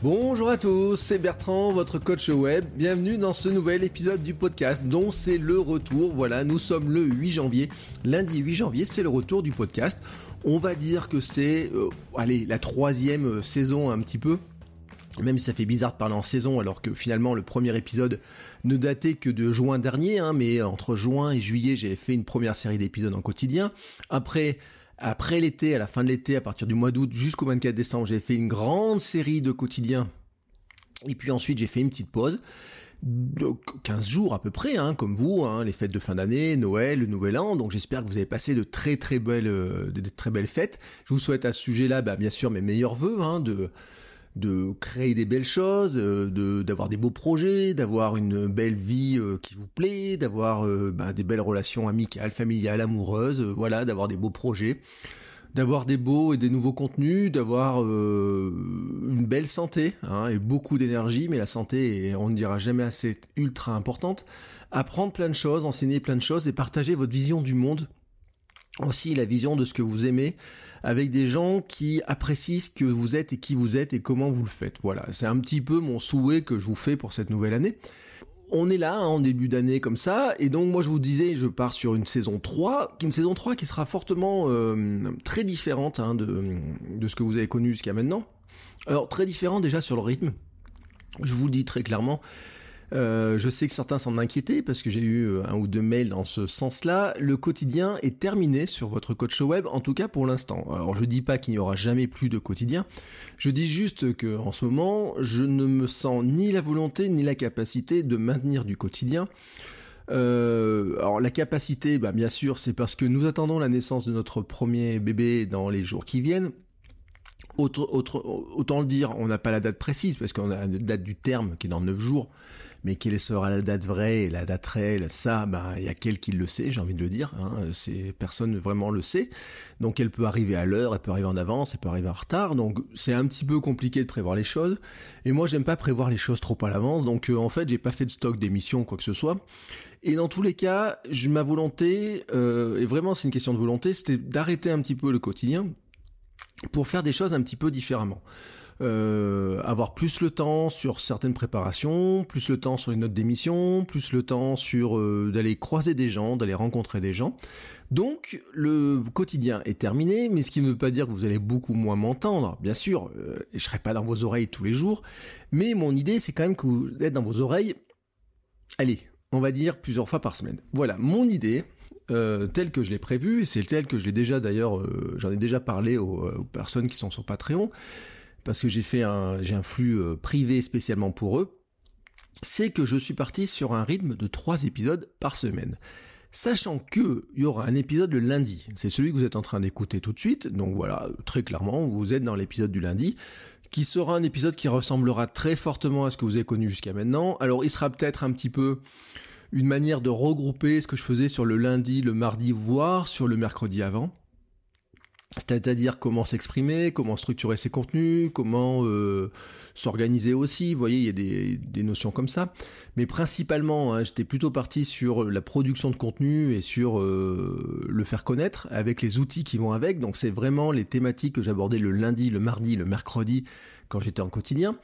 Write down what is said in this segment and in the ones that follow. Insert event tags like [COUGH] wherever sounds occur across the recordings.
Bonjour à tous, c'est Bertrand, votre coach web. Bienvenue dans ce nouvel épisode du podcast dont c'est le retour. Voilà, nous sommes le 8 janvier. Lundi 8 janvier, c'est le retour du podcast. On va dire que c'est, euh, allez, la troisième euh, saison un petit peu. Même si ça fait bizarre de parler en saison, alors que finalement le premier épisode ne datait que de juin dernier, hein, mais entre juin et juillet, j'avais fait une première série d'épisodes en quotidien. Après, après l'été, à la fin de l'été, à partir du mois d'août jusqu'au 24 décembre, j'ai fait une grande série de quotidiens. Et puis ensuite, j'ai fait une petite pause. 15 jours à peu près, hein, comme vous, hein, les fêtes de fin d'année, Noël, le Nouvel An. Donc j'espère que vous avez passé de très très belles, euh, fêtes. Je vous souhaite à ce sujet-là, bah, bien sûr, mes meilleurs voeux, hein, de de créer des belles choses, euh, de d'avoir des beaux projets, d'avoir une belle vie euh, qui vous plaît, d'avoir bah, des belles relations amicales, familiales, amoureuses, voilà, d'avoir des beaux projets d'avoir des beaux et des nouveaux contenus, d'avoir euh, une belle santé hein, et beaucoup d'énergie, mais la santé, on ne dira jamais assez, ultra importante. Apprendre plein de choses, enseigner plein de choses et partager votre vision du monde, aussi la vision de ce que vous aimez, avec des gens qui apprécient ce que vous êtes et qui vous êtes et comment vous le faites. Voilà, c'est un petit peu mon souhait que je vous fais pour cette nouvelle année on est là hein, en début d'année comme ça, et donc moi je vous disais, je pars sur une saison 3, une saison 3 qui sera fortement euh, très différente hein, de, de ce que vous avez connu jusqu'à maintenant. Alors très différent déjà sur le rythme, je vous le dis très clairement, euh, je sais que certains s'en inquiétaient parce que j'ai eu euh, un ou deux mails dans ce sens-là. Le quotidien est terminé sur votre coach web, en tout cas pour l'instant. Alors je dis pas qu'il n'y aura jamais plus de quotidien. Je dis juste que en ce moment, je ne me sens ni la volonté ni la capacité de maintenir du quotidien. Euh, alors la capacité, bah, bien sûr, c'est parce que nous attendons la naissance de notre premier bébé dans les jours qui viennent. autant le dire, on n'a pas la date précise parce qu'on a la date du terme qui est dans 9 jours mais quelle sera la date vraie la date réelle, ça, bah, il y a quel qui le sait, j'ai envie de le dire, hein, c'est, personne vraiment le sait, donc elle peut arriver à l'heure, elle peut arriver en avance, elle peut arriver en retard, donc c'est un petit peu compliqué de prévoir les choses, et moi j'aime pas prévoir les choses trop à l'avance, donc euh, en fait j'ai pas fait de stock d'émissions, quoi que ce soit, et dans tous les cas, ma volonté, euh, et vraiment c'est une question de volonté, c'était d'arrêter un petit peu le quotidien, pour faire des choses un petit peu différemment. Euh, avoir plus le temps sur certaines préparations, plus le temps sur les notes d'émission, plus le temps sur euh, d'aller croiser des gens, d'aller rencontrer des gens. Donc le quotidien est terminé, mais ce qui ne veut pas dire que vous allez beaucoup moins m'entendre. Bien sûr, euh, je serai pas dans vos oreilles tous les jours, mais mon idée c'est quand même que vous êtes dans vos oreilles. Allez, on va dire plusieurs fois par semaine. Voilà, mon idée, euh, telle que je l'ai prévue, et c'est telle que je l'ai déjà d'ailleurs, j'en ai déjà parlé aux, personnes qui sont sur Patreon, parce que j'ai fait un, flux euh, privé spécialement pour eux, c'est que je suis parti sur un rythme de 3 épisodes par semaine. Sachant que il y aura un épisode le lundi, c'est celui que vous êtes en train d'écouter tout de suite, donc voilà, très clairement, vous êtes dans l'épisode du lundi, qui sera un épisode qui ressemblera très fortement à ce que vous avez connu jusqu'à maintenant. Alors il sera peut-être un petit peu une manière de regrouper ce que je faisais sur le lundi, le mardi, voire sur le mercredi avant c'est-à-dire comment s'exprimer, comment structurer ses contenus, comment euh, s'organiser aussi. Vous voyez, il y a des, notions comme ça. Mais principalement, hein, j'étais plutôt parti sur la production de contenu et sur euh, le faire connaître avec les outils qui vont avec. Donc c'est vraiment les thématiques que j'abordais le lundi, le mardi, le mercredi quand j'étais en quotidien.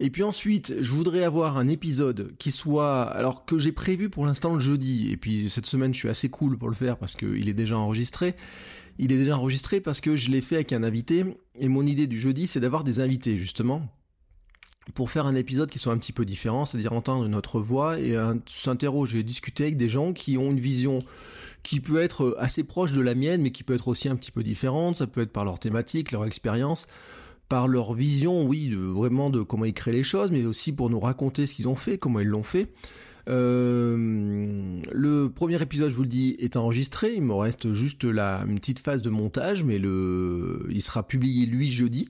Et puis ensuite, je voudrais avoir un épisode qui soit, alors que j'ai prévu pour l'instant le jeudi, et puis cette semaine je suis assez cool pour le faire parce qu'il est déjà enregistré, il est déjà enregistré parce que je l'ai fait avec un invité. Et mon idée du jeudi, c'est d'avoir des invités, justement, pour faire un épisode qui soit un petit peu différent, c'est-à-dire entendre notre voix et s'interroger, discuter avec des gens qui ont une vision qui peut être assez proche de la mienne, mais qui peut être aussi un petit peu différente. Ça peut être par leur thématique, leur expérience, par leur vision, oui, vraiment de comment ils créent les choses, mais aussi pour nous raconter ce qu'ils ont fait, comment ils l'ont fait. Le premier épisode, je vous le dis, est enregistré. Il me reste juste la une petite phase de montage, mais le, il sera publié lui jeudi.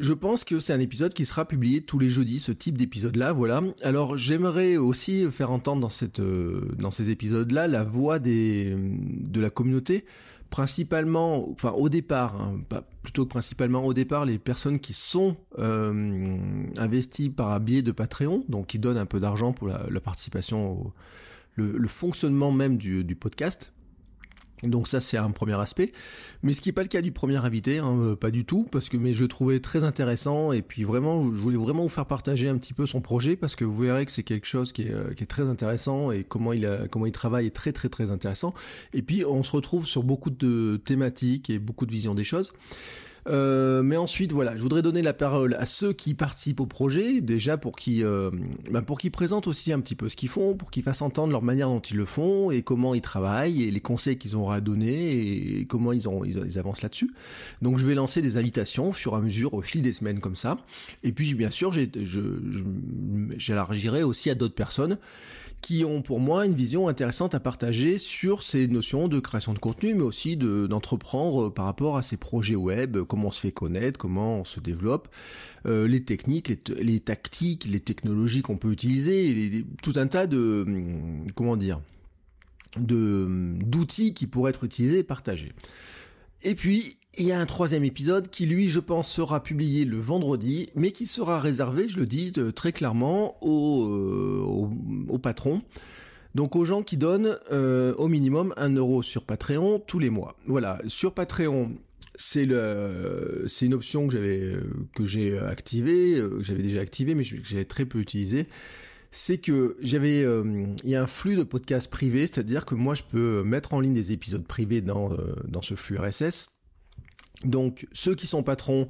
Je pense que c'est un épisode qui sera publié tous les jeudis, ce type d'épisode-là, voilà. Alors j'aimerais aussi faire entendre dans, euh, ces épisodes-là la voix des, de la communauté, principalement, enfin au départ, hein, pas, plutôt que principalement au départ, les personnes qui sont euh, investies par biais de Patreon, donc qui donnent un peu d'argent pour la, participation au le, fonctionnement même du, du podcast. Donc ça c'est un premier aspect, mais ce qui n'est pas le cas du premier invité, hein, euh, pas du tout, parce que mais je trouvais très intéressant et puis vraiment je voulais vraiment vous faire partager un petit peu son projet parce que vous verrez que c'est quelque chose qui est, euh, qui est, très intéressant et comment il a, comment il travaille est très très très intéressant. Et puis on se retrouve sur beaucoup de thématiques et beaucoup de visions des choses. Euh, mais ensuite, voilà, je voudrais donner la parole à ceux qui participent au projet, déjà pour qu'ils euh, pour présentent aussi un petit peu ce qu'ils font, pour qu'ils fassent entendre leur manière dont ils le font et comment ils travaillent et les conseils qu'ils auront à donner et comment ils, ont, ils, avancent là-dessus. Donc je vais lancer des invitations au fur et à mesure au fil des semaines comme ça. Et puis bien sûr, j'élargirai aussi à d'autres personnes qui ont pour moi une vision intéressante à partager sur ces notions de création de contenu, mais aussi d'entreprendre euh, par rapport à ces projets web, comment on se fait connaître, comment on se développe, euh, les techniques, les, tactiques, les technologies qu'on peut utiliser, tout un tas de hum, comment dire de hum, d'outils qui pourraient être utilisés et partagés. Et puis, il y a un troisième épisode qui, lui, je pense, sera publié le vendredi, mais qui sera réservé, je le dis euh, très clairement, euh, aux, patrons. Donc aux gens qui donnent euh, au minimum un euro sur Patreon tous les mois. Voilà, sur Patreon, c'est une option que j'avais, que j'ai activée, que j'avais déjà activée, mais que j'avais très peu utilisée. C'est que j'avais, il y a un flux de podcasts privés, c'est-à-dire que moi je peux mettre en ligne des épisodes privés dans ce flux RSS donc ceux qui sont patrons,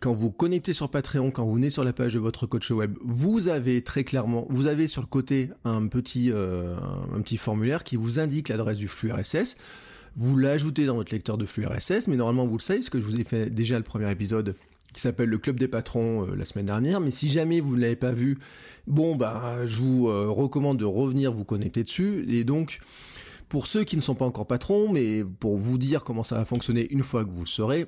quand vous connectez sur Patreon, quand vous venez sur la page de votre coach web, vous avez très clairement, vous avez sur le côté un petit, euh, un petit formulaire qui vous indique l'adresse du flux RSS. Vous l'ajoutez dans votre lecteur de flux RSS, mais normalement vous le savez, parce que je vous ai fait déjà le premier épisode qui s'appelle le club des patrons euh, la semaine dernière. Mais si jamais vous ne l'avez pas vu, bon bah je vous euh, recommande de revenir vous connecter dessus. Et donc pour ceux qui ne sont pas encore patrons, mais pour vous dire comment ça va fonctionner une fois que vous le serez,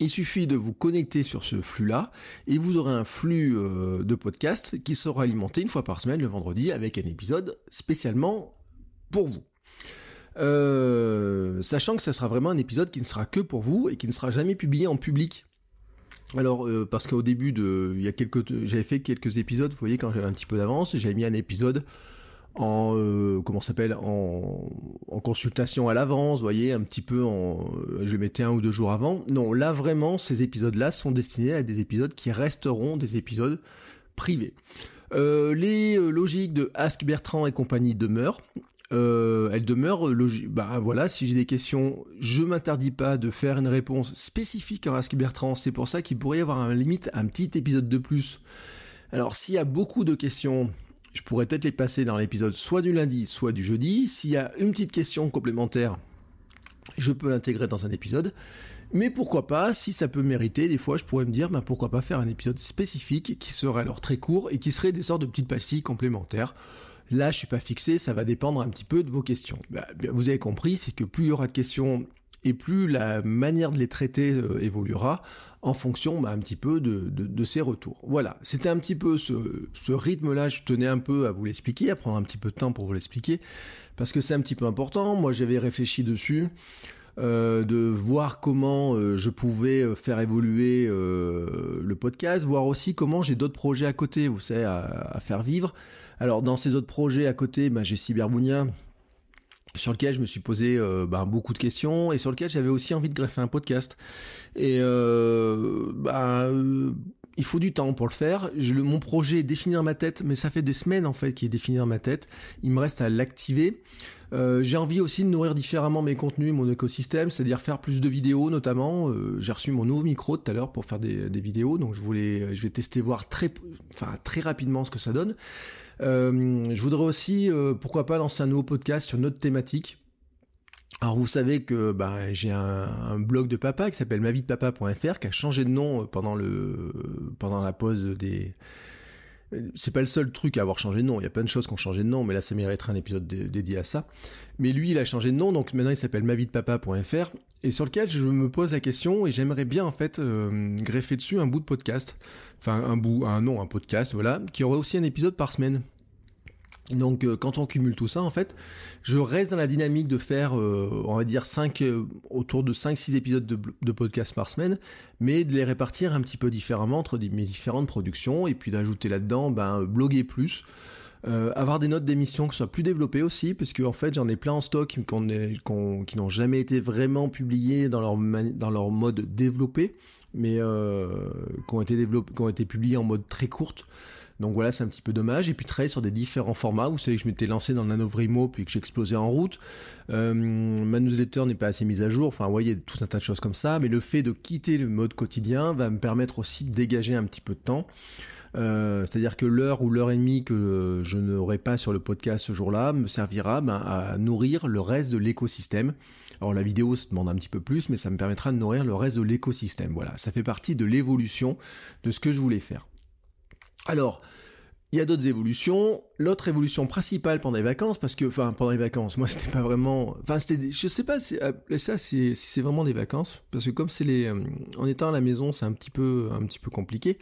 il suffit de vous connecter sur ce flux-là et vous aurez un flux euh, de podcast qui sera alimenté une fois par semaine le vendredi avec un épisode spécialement pour vous. Euh, sachant que ça sera vraiment un épisode qui ne sera que pour vous et qui ne sera jamais publié en public. Alors euh, parce qu'au début de, il y a quelques, j'avais fait quelques épisodes, vous voyez quand j'avais un petit peu d'avance, j'avais mis un épisode en euh, comment s'appelle en, consultation à l'avance, vous voyez, un petit peu en je mettais un ou deux jours avant. Non, là vraiment ces épisodes-là sont destinés à des épisodes qui resteront des épisodes privés. Euh, les euh, logiques de Ask Bertrand et compagnie demeurent. Euh, elles demeurent logiques. Bah voilà, si j'ai des questions, je m'interdis pas de faire une réponse spécifique à Ask Bertrand. C'est pour ça qu'il pourrait y avoir un limite un petit épisode de plus. Alors s'il y a beaucoup de questions, je pourrais peut-être les passer dans l'épisode soit du lundi, soit du jeudi. S'il y a une petite question complémentaire, je peux l'intégrer dans un épisode. Mais pourquoi pas, si ça peut mériter, des fois je pourrais me dire, bah, pourquoi pas faire un épisode spécifique qui serait alors très court et qui serait des sortes de petites pastilles complémentaires. Là, je suis pas fixé, ça va dépendre un petit peu de vos questions. Bah, vous avez compris, c'est que plus il y aura de questions et plus la manière de les traiter euh, évoluera en fonction bah, un petit peu de, ces retours. Voilà, c'était un petit peu ce, rythme-là, je tenais un peu à vous l'expliquer, à prendre un petit peu de temps pour vous l'expliquer, parce que c'est un petit peu important, moi j'avais réfléchi dessus, euh, de voir comment euh, je pouvais faire évoluer le podcast, voir aussi comment j'ai d'autres projets à côté, vous savez, à, faire vivre. Alors dans ces autres projets à côté, bah, j'ai Cyberbounia, sur lequel je me suis posé euh, ben, beaucoup de questions et sur lequel j'avais aussi envie de greffer un podcast. Et euh, ben, euh, il faut du temps pour le faire. Mon projet est défini dans ma tête, mais ça fait des semaines en fait qu'il est défini dans ma tête. Il me reste à l'activer. j'ai envie aussi de nourrir différemment mes contenus, mon écosystème, c'est-à-dire faire plus de vidéos notamment. j'ai reçu mon nouveau micro tout à l'heure pour faire des, des, vidéos, donc je voulais, je vais tester voir très, enfin très rapidement ce que ça donne. Euh, je voudrais aussi, euh, pourquoi pas, lancer un nouveau podcast sur notre thématique. Alors vous savez que bah, j'ai un, blog de papa qui s'appelle mavidepapa.fr qui a changé de nom pendant le pendant la pause des c'est pas le seul truc à avoir changé de nom. Il y a plein de choses qui ont changé de nom, mais là, ça mériterait un épisode dédié à ça. Mais lui, il a changé de nom, donc maintenant il s'appelle mavidepapa.fr, et sur lequel je me pose la question, et j'aimerais bien en fait euh, greffer dessus un bout de podcast, enfin un bout, un nom, un podcast, voilà, qui aurait aussi un épisode par semaine. Donc euh, quand on cumule tout ça, en fait, je reste dans la dynamique de faire, euh, on va dire, 5, euh, autour de 5-6 épisodes de, podcast par semaine, mais de les répartir un petit peu différemment entre mes différentes productions, et puis d'ajouter là-dedans, ben, bloguer plus. avoir des notes d'émission qui soient plus développées aussi, parce qu'en en fait j'en ai plein en stock qui n'ont jamais été vraiment publiés dans leur, dans leur mode développé, mais qui, ont été qui ont été publiés en mode très courte. Donc voilà, c'est un petit peu dommage. Et puis travailler sur des différents formats. Vous savez que je m'étais lancé dans Nanovrimo puis que j'explosais en route. Euh, ma newsletter n'est pas assez mise à jour. Enfin, vous voyez, tout un tas de choses comme ça. Mais le fait de quitter le mode quotidien va me permettre aussi de dégager un petit peu de temps. Euh, c'est-à-dire que l'heure ou l'heure et demie que je n'aurai pas sur le podcast ce jour-là me servira ben, à nourrir le reste de l'écosystème. Alors la vidéo se demande un petit peu plus, mais ça me permettra de nourrir le reste de l'écosystème. Voilà, ça fait partie de l'évolution de ce que je voulais faire. Alors, il y a d'autres évolutions. L'autre évolution principale pendant les vacances, parce que, enfin, pendant les vacances, moi, [LAUGHS] c'était pas vraiment, enfin, c'était, je sais pas, si euh, ça, si c'est vraiment des vacances, parce que comme c'est les, euh, en étant à la maison, c'est un petit peu, un petit peu compliqué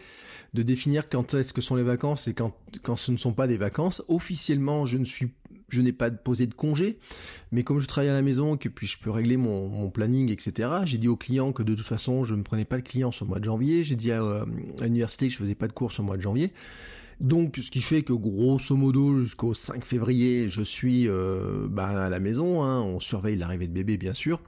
de définir quand est-ce que sont les vacances et quand, quand ce ne sont pas des vacances. Officiellement, je ne suis je n'ai pas posé de congé, mais comme je travaille à la maison, que puis je peux régler mon, planning, etc. J'ai dit aux clients que de toute façon, je ne prenais pas de clients sur mois de janvier. J'ai dit à, l'université que je faisais pas de cours sur le mois de janvier. Donc, ce qui fait que grosso modo, jusqu'au 5 février, je suis euh, bah, à la maison. Hein. on surveille l'arrivée de bébé, bien sûr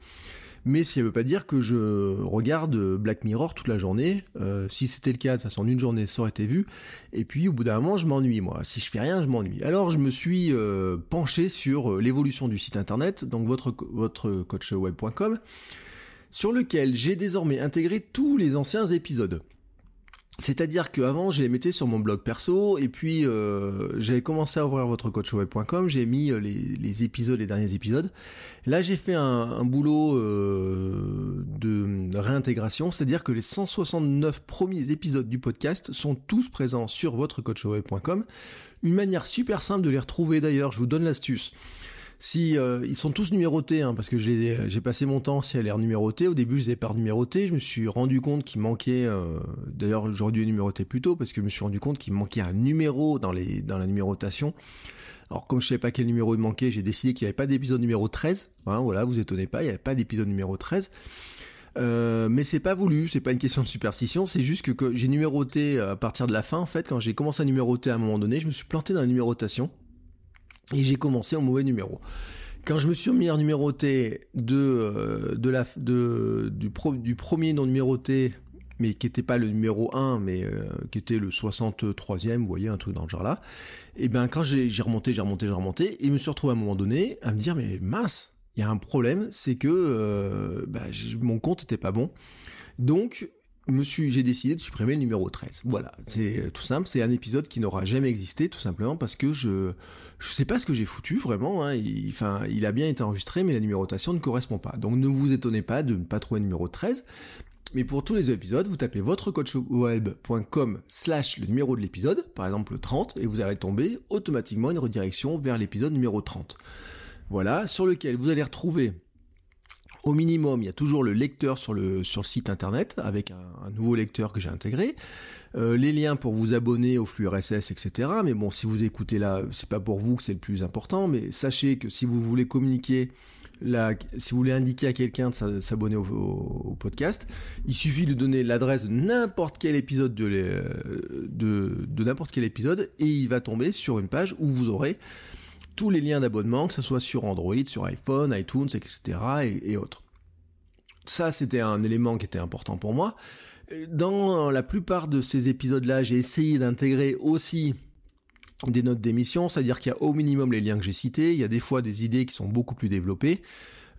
mais ça ne veut pas dire que je regarde Black Mirror toute la journée. Euh, si c'était le cas, de toute façon, une journée, ça aurait été vu. Et puis, au bout d'un moment, je m'ennuie, moi. Si je fais rien, je m'ennuie. Alors, je me suis euh, penché sur euh, l'évolution du site internet, donc votre, votre coachweb.com, sur lequel j'ai désormais intégré tous les anciens épisodes. C'est-à-dire qu'avant, je les mettais sur mon blog perso, et puis euh, j'avais commencé à ouvrir votre j'ai mis euh, les, épisodes, les derniers épisodes. Là, j'ai fait un, boulot euh, de réintégration, c'est-à-dire que les 169 premiers épisodes du podcast sont tous présents sur votre. Une manière super simple de les retrouver d'ailleurs, je vous donne l'astuce. Si euh, ils sont tous numérotés, hein, parce que j'ai passé mon temps si elle est numérotés. Au début, je les ai pas numérotés. Je me suis rendu compte qu'il manquait. Euh, d'ailleurs, j'aurais dû les numéroter plus tôt parce que je me suis rendu compte qu'il manquait un numéro dans les la numérotation. Alors comme je savais pas quel numéro il manquait, j'ai décidé qu'il n'y avait pas d'épisode numéro 13. Hein, voilà, vous étonnez pas, il n'y avait pas d'épisode numéro 13. Euh, mais c'est pas voulu, c'est pas une question de superstition, c'est juste que j'ai numéroté à partir de la fin en fait, quand j'ai commencé à numéroter à un moment donné, je me suis planté dans la numérotation et j'ai commencé au mauvais numéro. Quand je me suis mis à numéroter de, euh, de la, de, du, du premier non numéroté, mais qui n'était pas le numéro 1, mais euh, qui était le 63e, vous voyez, un truc dans le genre là, et bien quand j'ai remonté, j'ai remonté, j'ai remonté, et je me suis retrouvé à un moment donné à me dire, mais mince, il y a un problème, c'est que euh, bah, mon compte n'était pas bon. Donc, j'ai décidé de supprimer le numéro 13. Voilà, c'est tout simple, c'est un épisode qui n'aura jamais existé, tout simplement parce que je je sais pas ce que j'ai foutu vraiment. Hein. il, enfin, il a bien été enregistré, mais la numérotation ne correspond pas. Donc ne vous étonnez pas de ne pas trouver le numéro 13. Mais pour tous les épisodes, vous tapez votrecoachweb.com slash le numéro de l'épisode, par exemple le 30, et vous allez tomber automatiquement une redirection vers l'épisode numéro 30. Voilà, sur lequel vous allez retrouver au minimum, il y a toujours le lecteur sur le, sur le site internet avec un, nouveau lecteur que j'ai intégré. Euh, les liens pour vous abonner au flux RSS, etc. Mais bon, si vous écoutez là, c'est pas pour vous que c'est le plus important, mais sachez que si vous voulez communiquer, si vous voulez indiquer à quelqu'un de s'abonner au, podcast, il suffit de donner l'adresse de n'importe quel épisode de, de, de n'importe quel épisode et il va tomber sur une page où vous aurez tous les liens d'abonnement, que ce soit sur Android, sur iPhone, iTunes, etc. et, autres. Ça, c'était un élément qui était important pour moi. Dans la plupart de ces épisodes-là, j'ai essayé d'intégrer aussi des notes d'émission, c'est-à-dire qu'il y a au minimum les liens que j'ai cités, il y a des fois des idées qui sont beaucoup plus développées,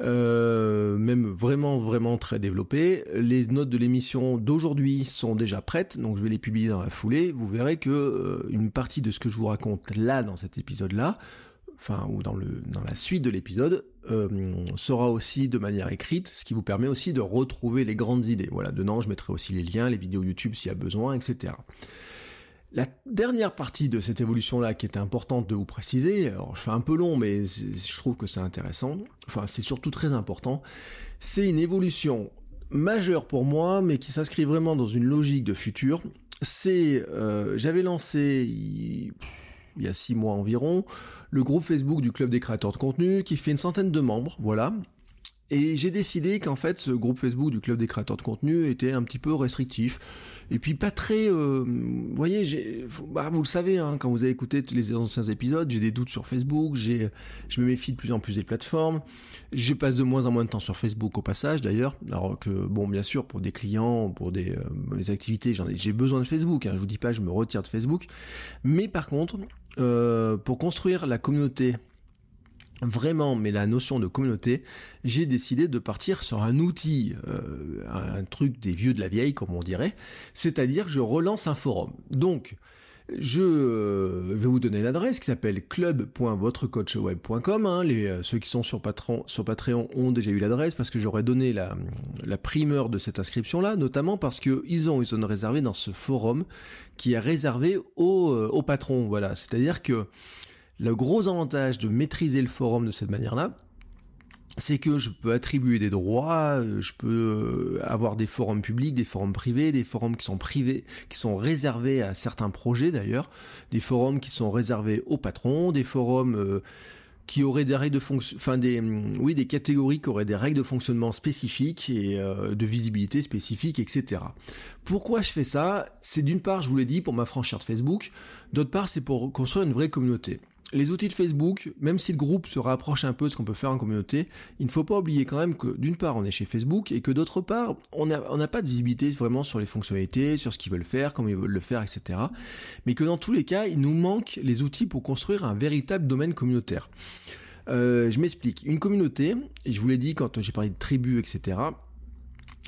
euh, même vraiment vraiment très développées. Les notes de l'émission d'aujourd'hui sont déjà prêtes, donc je vais les publier dans la foulée. Vous verrez que euh, une partie de ce que je vous raconte là dans cet épisode-là enfin ou dans, le, dans la suite de l'épisode, euh, sera aussi de manière écrite, ce qui vous permet aussi de retrouver les grandes idées. Voilà, dedans je mettrai aussi les liens, les vidéos YouTube s'il y a besoin, etc. La dernière partie de cette évolution-là qui était importante de vous préciser, alors je fais un peu long mais je trouve que c'est intéressant, enfin c'est surtout très important, c'est une évolution majeure pour moi mais qui s'inscrit vraiment dans une logique de futur. C'est, euh, j'avais lancé il, y a six mois environ le groupe Facebook du club des créateurs de contenu qui fait une centaine de membres, voilà, et j'ai décidé qu'en fait, ce groupe Facebook du club des créateurs de contenu était un petit peu restrictif. Et puis pas très... Euh, vous voyez, bah, vous le savez, hein, quand vous avez écouté les anciens épisodes, j'ai des doutes sur Facebook, j'ai, je me méfie de plus en plus des plateformes. Je passe de moins en moins de temps sur Facebook au passage d'ailleurs. Alors que, bon, bien sûr, pour des clients, pour des, euh, activités, j'en ai, j'ai besoin de Facebook. Hein, je vous dis pas, je me retire de Facebook. Mais par contre, euh, pour construire la communauté vraiment mais la notion de communauté, j'ai décidé de partir sur un outil, euh, un truc des vieux de la vieille comme on dirait, c'est-à-dire je relance un forum. Donc je euh, vais vous donner l'adresse qui s'appelle club.votrecoachweb.com. Hein. Les, euh, ceux qui sont sur Patreon, ont déjà eu l'adresse parce que j'aurais donné la, la, primeur de cette inscription-là, notamment parce qu'ils ont une zone réservée dans ce forum qui est réservé aux, aux patrons. Voilà, c'est-à-dire que le gros avantage de maîtriser le forum de cette manière-là, c'est que je peux attribuer des droits, euh, je peux euh, avoir des forums publics, des forums privés, des forums qui sont privés, qui sont réservés à certains projets d'ailleurs, des forums qui sont réservés aux patrons, des forums euh, qui auraient des règles de enfin des catégories qui auraient des règles de fonctionnement spécifiques et de visibilité spécifique, etc. Pourquoi je fais ça? C'est d'une part, je vous l'ai dit, pour m'affranchir de Facebook, d'autre part, c'est pour construire une vraie communauté les outils de Facebook, même si le groupe se rapproche un peu de ce qu'on peut faire en communauté, il ne faut pas oublier quand même que d'une part on est chez Facebook et que d'autre part on n'a pas de visibilité vraiment sur les fonctionnalités, sur ce qu'ils veulent faire, comment ils veulent le faire, etc. Mais que dans tous les cas, il nous manque les outils pour construire un véritable domaine communautaire. Euh, je m'explique. Une communauté, et je vous l'ai dit quand j'ai parlé de tribus, etc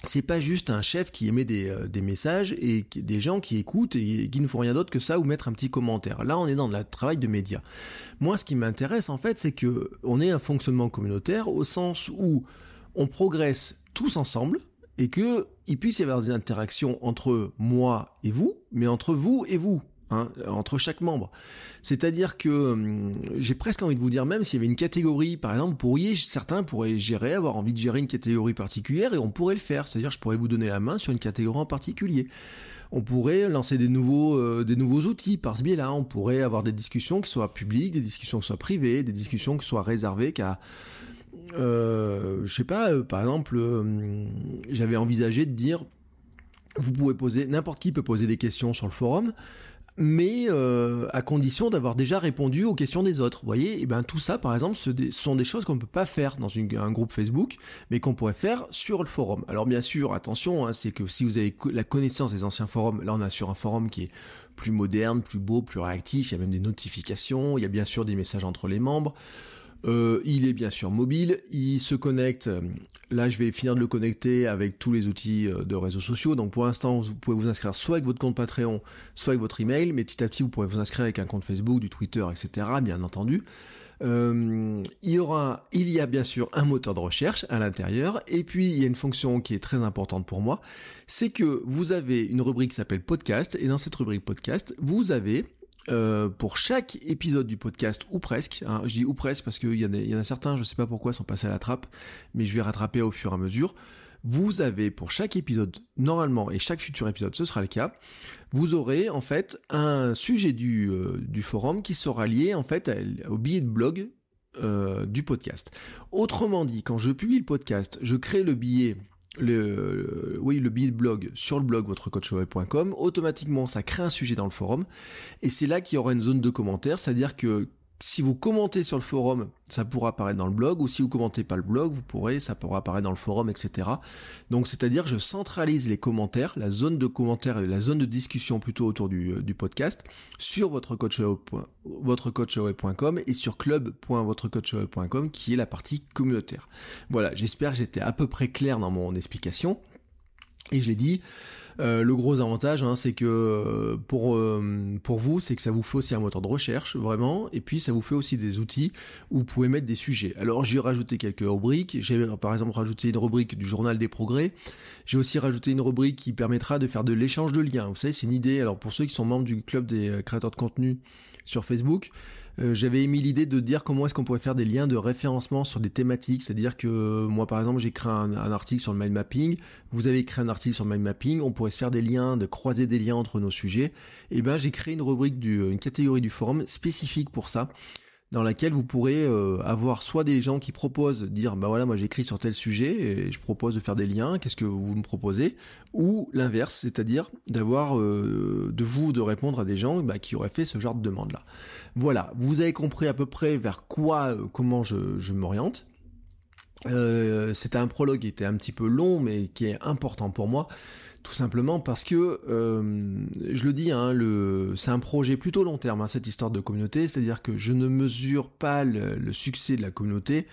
c'est pas juste un chef qui émet des, euh, des, messages et des gens qui écoutent et qui ne font rien d'autre que ça ou mettre un petit commentaire. Là, on est dans le travail de médias. Moi, ce qui m'intéresse en fait, c'est que on ait un fonctionnement communautaire au sens où on progresse tous ensemble et que il puisse y avoir des interactions entre moi et vous, mais entre vous et vous. Hein, entre chaque membre. C'est-à-dire que hum, j'ai presque envie de vous dire même s'il y avait une catégorie, par exemple, pourriez, certains pourraient gérer, avoir envie de gérer une catégorie particulière et on pourrait le faire. C'est-à-dire je pourrais vous donner la main sur une catégorie en particulier. On pourrait lancer des nouveaux, euh, des nouveaux outils par ce biais-là. On pourrait avoir des discussions qui soient publiques, des discussions qui soient privées, des discussions qui soient réservées qu'à euh, je sais pas, euh, par exemple, hum, j'avais envisagé de dire, vous pouvez poser, n'importe qui peut poser des questions sur le forum, mais euh, à condition d'avoir déjà répondu aux questions des autres. Vous voyez, et eh ben tout ça, par exemple, ce sont des choses qu'on ne peut pas faire dans un groupe Facebook, mais qu'on pourrait faire sur le forum. Alors bien sûr, attention, hein, c'est que si vous avez la connaissance des anciens forums, là on a sur un forum qui est plus moderne, plus beau, plus réactif, il y a même des notifications, il y a bien sûr des messages entre les membres. Euh, il est bien sûr mobile, il se connecte, là je vais finir de le connecter avec tous les outils euh, de réseaux sociaux, donc pour l'instant vous pouvez vous inscrire soit avec votre compte Patreon, soit avec votre email, mais petit à petit vous pourrez vous inscrire avec un compte Facebook, du Twitter, etc. bien entendu. Euh, il y a bien sûr un moteur de recherche à l'intérieur, et puis il y a une fonction qui est très importante pour moi, c'est que vous avez une rubrique qui s'appelle podcast, et dans cette rubrique podcast, vous avez euh, pour chaque épisode du podcast, ou presque, hein, je dis ou presque parce qu'il y, y, en a certains, je ne sais pas pourquoi, sont passés à la trappe, mais je vais rattraper au fur et à mesure. Vous avez pour chaque épisode, normalement, et chaque futur épisode, ce sera le cas, vous aurez en fait un sujet du, euh, forum qui sera lié en fait au billet de blog euh, du podcast. Autrement dit, quand je publie le podcast, je crée le billet le, oui, le billet de blog sur le blog votrecoachweb.com, automatiquement ça crée un sujet dans le forum, et c'est là qu'il y aura une zone de commentaires, c'est-à-dire que si vous commentez sur le forum, ça pourra apparaître dans le blog, ou si vous commentez pas le blog, vous pourrez, ça pourra apparaître dans le forum, etc. Donc c'est-à-dire je centralise les commentaires, la zone de commentaires et la zone de discussion plutôt autour du, euh, podcast sur votre votrecoachweb.com et sur club.votrecoachweb.com qui est la partie communautaire. Voilà, j'espère que j'étais à peu près clair dans mon explication. Et je l'ai dit, Euh, le gros avantage, hein, c'est que euh, pour, euh, pour vous, c'est que ça vous fait aussi un moteur de recherche, vraiment, et puis ça vous fait aussi des outils où vous pouvez mettre des sujets. Alors j'ai rajouté quelques rubriques, j'ai par exemple rajouté une rubrique du journal des progrès, j'ai aussi rajouté une rubrique qui permettra de faire de l'échange de liens. Vous savez, c'est une idée, alors pour ceux qui sont membres du club des créateurs de contenu sur Facebook, euh, j'avais émis l'idée de dire comment est-ce qu'on pourrait faire des liens de référencement sur des thématiques, c'est-à-dire que euh, moi par exemple j'ai créé un, article sur le mind mapping, vous avez créé un article sur le mind mapping, on pourrait se faire des liens, de croiser des liens entre nos sujets, et ben j'ai créé une rubrique du, une catégorie du forum spécifique pour ça dans laquelle vous pourrez euh, avoir soit des gens qui proposent dire bah voilà moi j'écris sur tel sujet et je propose de faire des liens qu'est-ce que vous me proposez? Ou l'inverse c'est-à-dire d'avoir euh, de vous de répondre à des gens bah, qui auraient fait ce genre de demande là voilà. Vous avez compris à peu près vers quoi euh, comment je, je m'oriente. C'était un prologue qui était un petit peu long mais qui est important pour moi tout simplement parce que, euh, je le dis, hein, c'est un projet plutôt long terme, hein, cette histoire de communauté, c'est-à-dire que je ne mesure pas le, succès de la communauté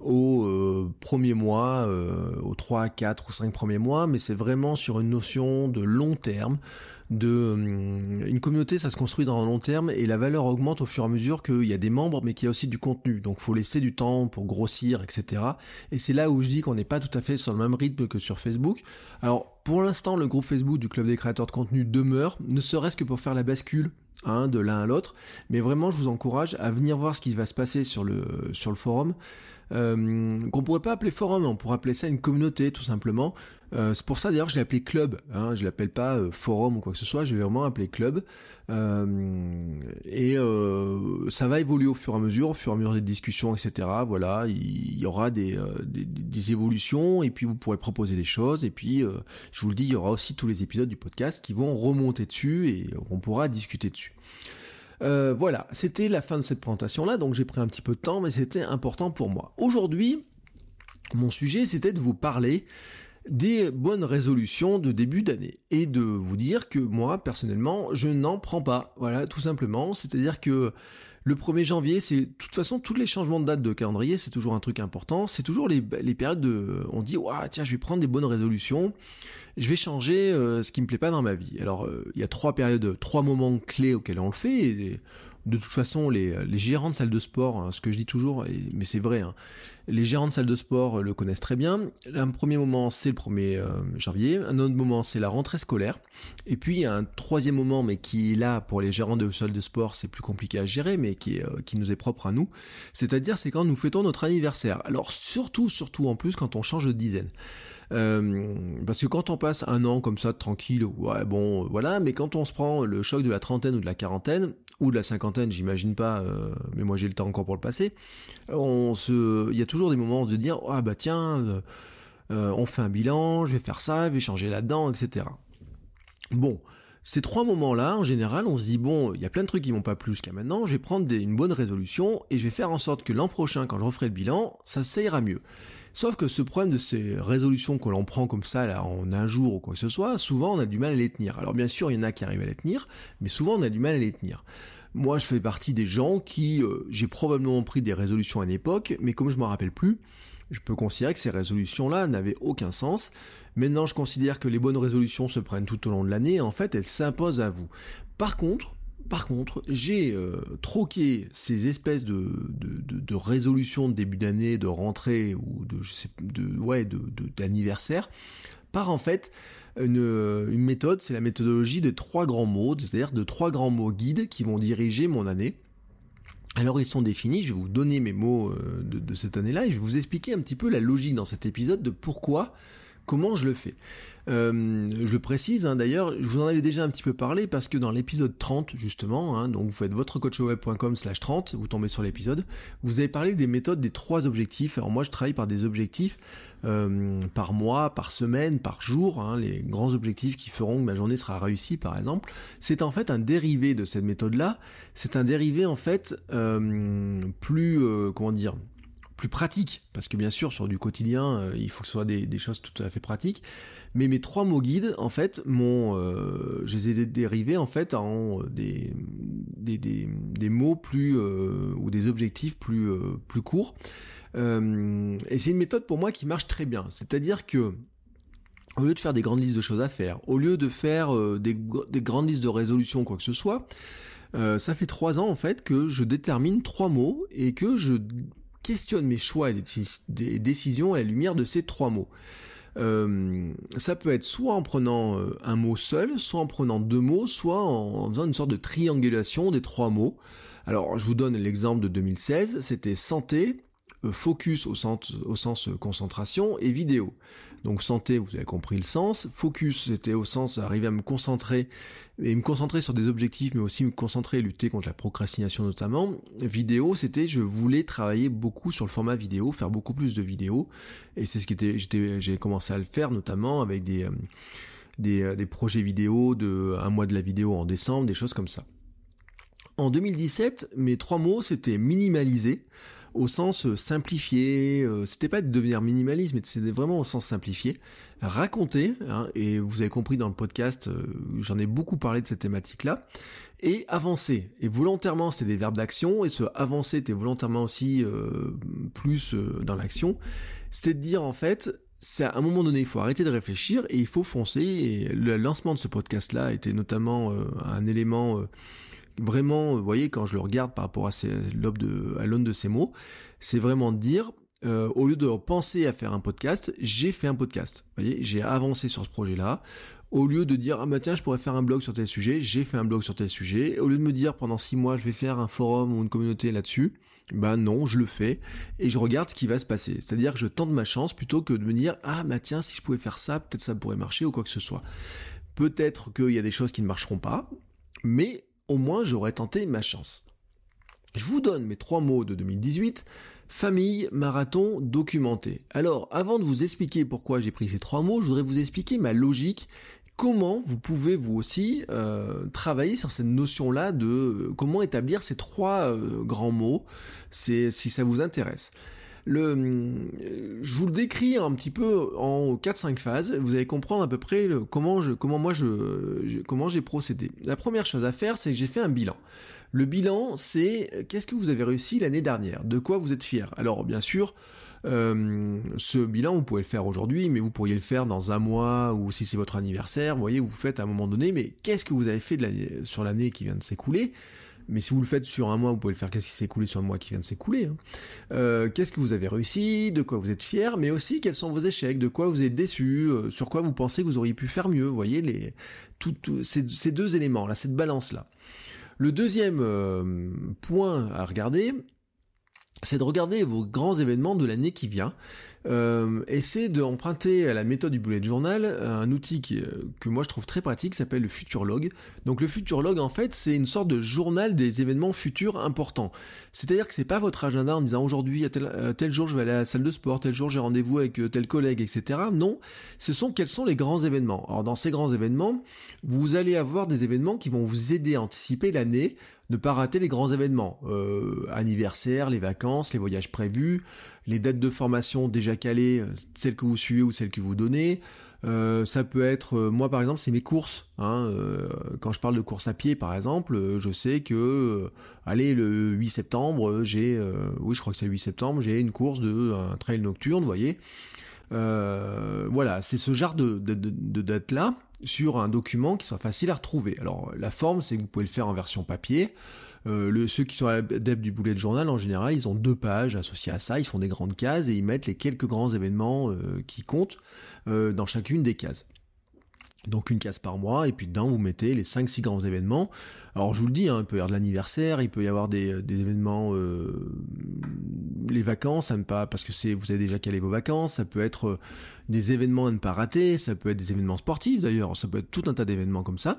au euh, premier mois, aux 3, 4 ou 5 premiers mois, mais c'est vraiment sur une notion de long terme, de euh, une communauté ça se construit dans le long terme et la valeur augmente au fur et à mesure qu'il y a des membres mais qu'il y a aussi du contenu. Donc faut laisser du temps pour grossir etc et c'est là où je dis qu'on n'est pas tout à fait sur le même rythme que sur Facebook. Alors pour l'instant le groupe Facebook du club des créateurs de contenu demeure ne serait-ce que pour faire la bascule de l'un à l'autre mais vraiment je vous encourage à venir voir ce qui va se passer sur le sur le forum euh, qu'on pourrait pas appeler forum, on pourrait appeler ça une communauté tout simplement. Euh, c'est pour ça d'ailleurs je l'ai appelé club, hein, je l'appelle pas euh, forum ou quoi que ce soit, je vais vraiment appeler club. et ça va évoluer au fur et à mesure, au fur et à mesure des discussions, etc. Voilà, il y, aura des, des, évolutions et puis vous pourrez proposer des choses et puis je vous le dis, il y aura aussi tous les épisodes du podcast qui vont remonter dessus et on pourra discuter dessus. Euh, voilà, c'était la fin de cette présentation-là, donc j'ai pris un petit peu de temps, mais c'était important pour moi. Aujourd'hui, mon sujet, c'était de vous parler des bonnes résolutions de début d'année et de vous dire que moi, personnellement, je n'en prends pas. Voilà, tout simplement. C'est-à-dire que le 1er janvier, c'est de toute façon tous les changements de date de calendrier, c'est toujours un truc important. C'est toujours les, périodes de, on dit, ouais, tiens, je vais prendre des bonnes résolutions. Je vais changer euh, ce qui me plaît pas dans ma vie. Alors, euh, il y a trois périodes, trois moments clés auxquels on le fait. Et, de toute façon, les, les gérants de salles de sport, hein, ce que je dis toujours, mais c'est vrai, hein, les gérants de salles de sport le connaissent très bien. Un premier moment, c'est le 1er euh, janvier. Un autre moment, c'est la rentrée scolaire. Et puis, un troisième moment, mais qui est là pour les gérants de salles de sport, c'est plus compliqué à gérer, mais qui, euh, qui nous est propre à nous. C'est-à-dire, c'est quand nous fêtons notre anniversaire. Alors, surtout, surtout en plus, quand on change de dizaine. Euh, parce que quand on passe un an comme ça tranquille, ouais bon voilà, mais quand on se prend le choc de la trentaine ou de la quarantaine, de la cinquantaine, j'imagine pas, euh, mais moi j'ai le temps encore pour le passer, on se, il y a toujours des moments de dire, ah bah tiens, euh, euh, on fait un bilan, je vais faire ça, je vais changer là-dedans, etc. Bon, ces trois moments-là, en général, on se dit, bon, il y a plein de trucs qui vont pas plus qu'à maintenant, je vais prendre une bonne résolution et je vais faire en sorte que l'an prochain, quand je referai le bilan, ça, ça ira mieux. Sauf que ce problème de ces résolutions que l'on prend comme ça en un jour ou quoi que ce soit, souvent on a du mal à les tenir. Alors bien sûr, il y en a qui arrivent à les tenir, mais souvent on a du mal à les tenir. Moi, je fais partie des gens qui, euh, j'ai probablement pris des résolutions à une époque, mais comme je m'en rappelle plus, je peux considérer que ces résolutions-là n'avaient aucun sens. Maintenant, je considère que les bonnes résolutions se prennent tout au long de l'année, en fait, elles s'imposent à vous. Par contre, par contre, j'ai euh, troqué ces espèces de, de, de, résolutions de début d'année, de rentrée ou de, je sais, de d'anniversaire, par en fait une, méthode, c'est la méthodologie de trois grands mots, c'est-à-dire de trois grands mots guides qui vont diriger mon année. Alors ils sont définis, je vais vous donner mes mots euh, de, de cette année-là et je vais vous expliquer un petit peu la logique dans cet épisode de pourquoi, comment je le fais? Euh, je le précise hein, d'ailleurs, je vous en avais déjà un petit peu parlé parce que dans l'épisode 30 justement, hein, donc vous faites votrecoachweb.com slash 30, vous tombez sur l'épisode, vous avez parlé des méthodes des trois objectifs. Alors moi je travaille par des objectifs euh, par mois, par semaine, par jour, hein, les grands objectifs qui feront que ma journée sera réussie par exemple. C'est en fait un dérivé de cette méthode-là, c'est un dérivé en fait euh, plus, comment dire, plus pratique, parce que bien sûr sur du quotidien, il faut que ce soit des, des choses tout à fait pratiques, mais mes trois mots guides, en fait, m'ont, euh, je les ai dérivés en fait en euh, des, des, des, des mots plus euh, ou des objectifs plus euh, plus courts. et c'est une méthode pour moi qui marche très bien. C'est-à-dire que au lieu de faire des grandes listes de choses à faire, au lieu de faire euh, des, grandes listes de résolutions, quoi que ce soit, euh, ça fait trois ans en fait que je détermine trois mots et que je questionne mes choix et des décisions à la lumière de ces trois mots. Euh, ça peut être soit en prenant un mot seul, soit en prenant deux mots, soit en, faisant une sorte de triangulation des trois mots. Alors je vous donne l'exemple de 2016, c'était santé, focus au sens, sens concentration et vidéo. Donc santé, vous avez compris le sens. Focus, c'était au sens arriver à me concentrer et me concentrer sur des objectifs, mais aussi me concentrer et lutter contre la procrastination notamment. Vidéo, c'était je voulais travailler beaucoup sur le format vidéo, faire beaucoup plus de vidéos, et c'est ce qui j'ai commencé à le faire notamment avec euh, euh, des projets vidéo de un mois de la vidéo en décembre, des choses comme ça. En 2017, mes trois mots, c'était minimaliser au sens euh, simplifié, euh, c'était pas de devenir minimaliste, mais c'était vraiment au sens simplifié, raconter, hein, et vous avez compris dans le podcast, euh, j'en ai beaucoup parlé de cette thématique-là, et avancer. Et volontairement, c'est des verbes d'action, et ce avancer était volontairement aussi plus dans l'action, c'était de dire en fait, c'est à un moment donné, il faut arrêter de réfléchir et il faut foncer. Et le lancement de ce podcast-là était notamment un élément vraiment, vous voyez, quand je le regarde par rapport à, l'aune de ces mots, c'est vraiment de dire, euh, au lieu de penser à faire un podcast, j'ai fait un podcast. Vous voyez, j'ai avancé sur ce projet-là. Au lieu de dire, ah bah tiens, je pourrais faire un blog sur tel sujet, j'ai fait un blog sur tel sujet. Au lieu de me dire, pendant six mois, je vais faire un forum ou une communauté là-dessus, ben non, je le fais et je regarde ce qui va se passer. C'est-à-dire que je tente ma chance plutôt que de me dire, ah bah tiens, si je pouvais faire ça, peut-être ça pourrait marcher ou quoi que ce soit. Peut-être qu'il y a des choses qui ne marcheront pas, mais au moins j'aurais tenté ma chance. Je vous donne mes trois mots de 2018, famille, marathon, documenté. Alors, avant de vous expliquer pourquoi j'ai pris ces trois mots, je voudrais vous expliquer ma logique, comment vous pouvez vous aussi euh, travailler sur cette notion-là de euh, comment établir ces trois euh, grands mots, si ça vous intéresse. Le, je vous le décris un petit peu en 4-5 phases. Vous allez comprendre à peu près comment je, comment j'ai procédé. La première chose à faire, c'est que j'ai fait un bilan. Le bilan, c'est qu'est-ce que vous avez réussi l'année dernière, de quoi vous êtes fier? Alors bien sûr, euh, ce bilan, vous pouvez le faire aujourd'hui, mais vous pourriez le faire dans un mois ou si c'est votre anniversaire. Vous voyez, vous faites à un moment donné, mais qu'est-ce que vous avez fait sur l'année qui vient de s'écouler? Mais si vous le faites sur un mois, vous pouvez le faire qu'est-ce qui s'est écoulé sur le mois qui vient de s'écouler. Hein? Euh, qu'est-ce que vous avez réussi, de quoi vous êtes fier, mais aussi quels sont vos échecs, de quoi vous êtes déçu, euh, sur quoi vous pensez que vous auriez pu faire mieux? Vous voyez les, ces, deux éléments là, cette balance là. Le deuxième euh, point à regarder, c'est de regarder vos grands événements de l'année qui vient euh, essaie d'emprunter à la méthode du bullet journal un outil euh, que moi je trouve très pratique, s'appelle le Futurlog. Donc le Futurlog en fait c'est une sorte de journal des événements futurs importants. C'est-à-dire que c'est pas votre agenda en disant aujourd'hui à tel, tel, jour je vais aller à la salle de sport, tel jour j'ai rendez-vous avec euh, tel collègue, etc. Non, ce sont quels sont les grands événements? Alors dans ces grands événements, vous allez avoir des événements qui vont vous aider à anticiper l'année, ne pas rater les grands événements, euh, anniversaires, les vacances, les voyages prévus, les dates de formation déjà calées, euh, celles que vous suivez ou celles que vous donnez. Euh, ça peut être, euh, moi par exemple, c'est mes courses. Hein, quand je parle de course à pied, par exemple, je sais que, allez, le 8 septembre, j'ai, oui, je crois que c'est le 8 septembre, j'ai une course de trail nocturne, vous voyez. voilà, c'est ce genre de, de, de date-là sur un document qui soit facile à retrouver. Alors la forme, c'est que vous pouvez le faire en version papier. Euh, ceux qui sont adeptes du boulet de journal, en général, ils ont deux pages associées à ça, ils font des grandes cases et ils mettent les quelques grands événements euh, qui comptent euh, dans chacune des cases. Donc une case par mois, et puis dedans vous mettez les 5-6 grands événements. Alors je vous le dis, hein, il peut y avoir de l'anniversaire, il peut y avoir des, événements, euh, les vacances, ne pas parce que c'est vous avez déjà calé vos vacances, ça peut être euh, des événements à ne pas rater, ça peut être des événements sportifs d'ailleurs, ça peut être tout un tas d'événements comme ça.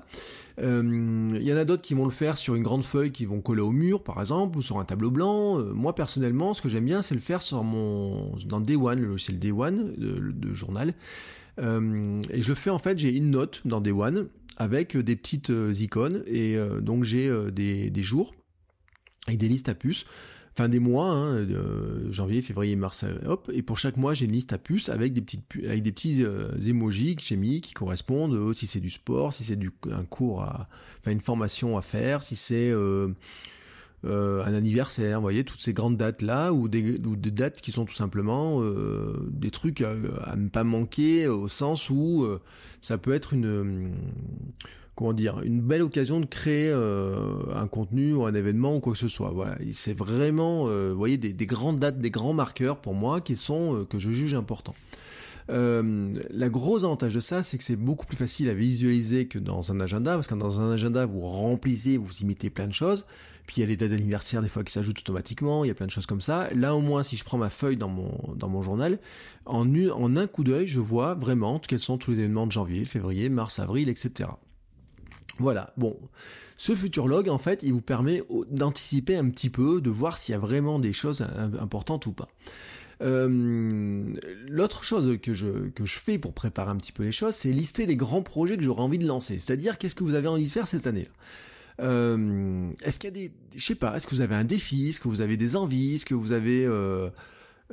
Euh, il y en a d'autres qui vont le faire sur une grande feuille qui vont coller au mur par exemple, ou sur un tableau blanc. moi personnellement, ce que j'aime bien, c'est le faire sur mon dans Day One, le logiciel Day One de journal. Euh, et je le fais en fait, j'ai une note dans Day One avec des petites euh, icônes et euh, donc j'ai des, des, jours et des listes à puces. Enfin des mois, hein, janvier, février, mars, hop, et pour chaque mois j'ai une liste à puces avec des petites avec des petits émojis que j'ai mis qui correspondent si c'est du sport, si c'est du un cours à, enfin une formation à faire, si c'est euh, un anniversaire, vous voyez, toutes ces grandes dates-là, ou des, dates qui sont tout simplement euh, des trucs à, ne pas manquer, au sens où euh, ça peut être une... comment dire, une belle occasion de créer un contenu ou un événement ou quoi que ce soit. Voilà, c'est vraiment, vous voyez, des, des, grandes dates, des grands marqueurs pour moi qui sont que je juge importants. Euh, la grosse avantage de ça, c'est que c'est beaucoup plus facile à visualiser que dans un agenda, parce que dans un agenda, vous remplissez, vous imitez plein de choses, puis il y a les dates d'anniversaire des fois qui s'ajoutent automatiquement, il y a plein de choses comme ça. Là au moins, si je prends ma feuille dans mon, journal, en, un coup d'œil, je vois vraiment quels sont tous les événements de janvier, février, mars, avril, etc. Voilà, bon. Ce futur log, en fait, il vous permet d'anticiper un petit peu, de voir s'il y a vraiment des choses importantes ou pas. Euh, l'autre chose que je, que je fais pour préparer un petit peu les choses, c'est lister les grands projets que j'aurais envie de lancer. C'est-à-dire, qu'est-ce que vous avez envie de faire cette année euh, Est-ce qu'il y a des... Je sais pas, est-ce que vous avez un défi? Est-ce que vous avez des envies? Est-ce que vous avez... Euh,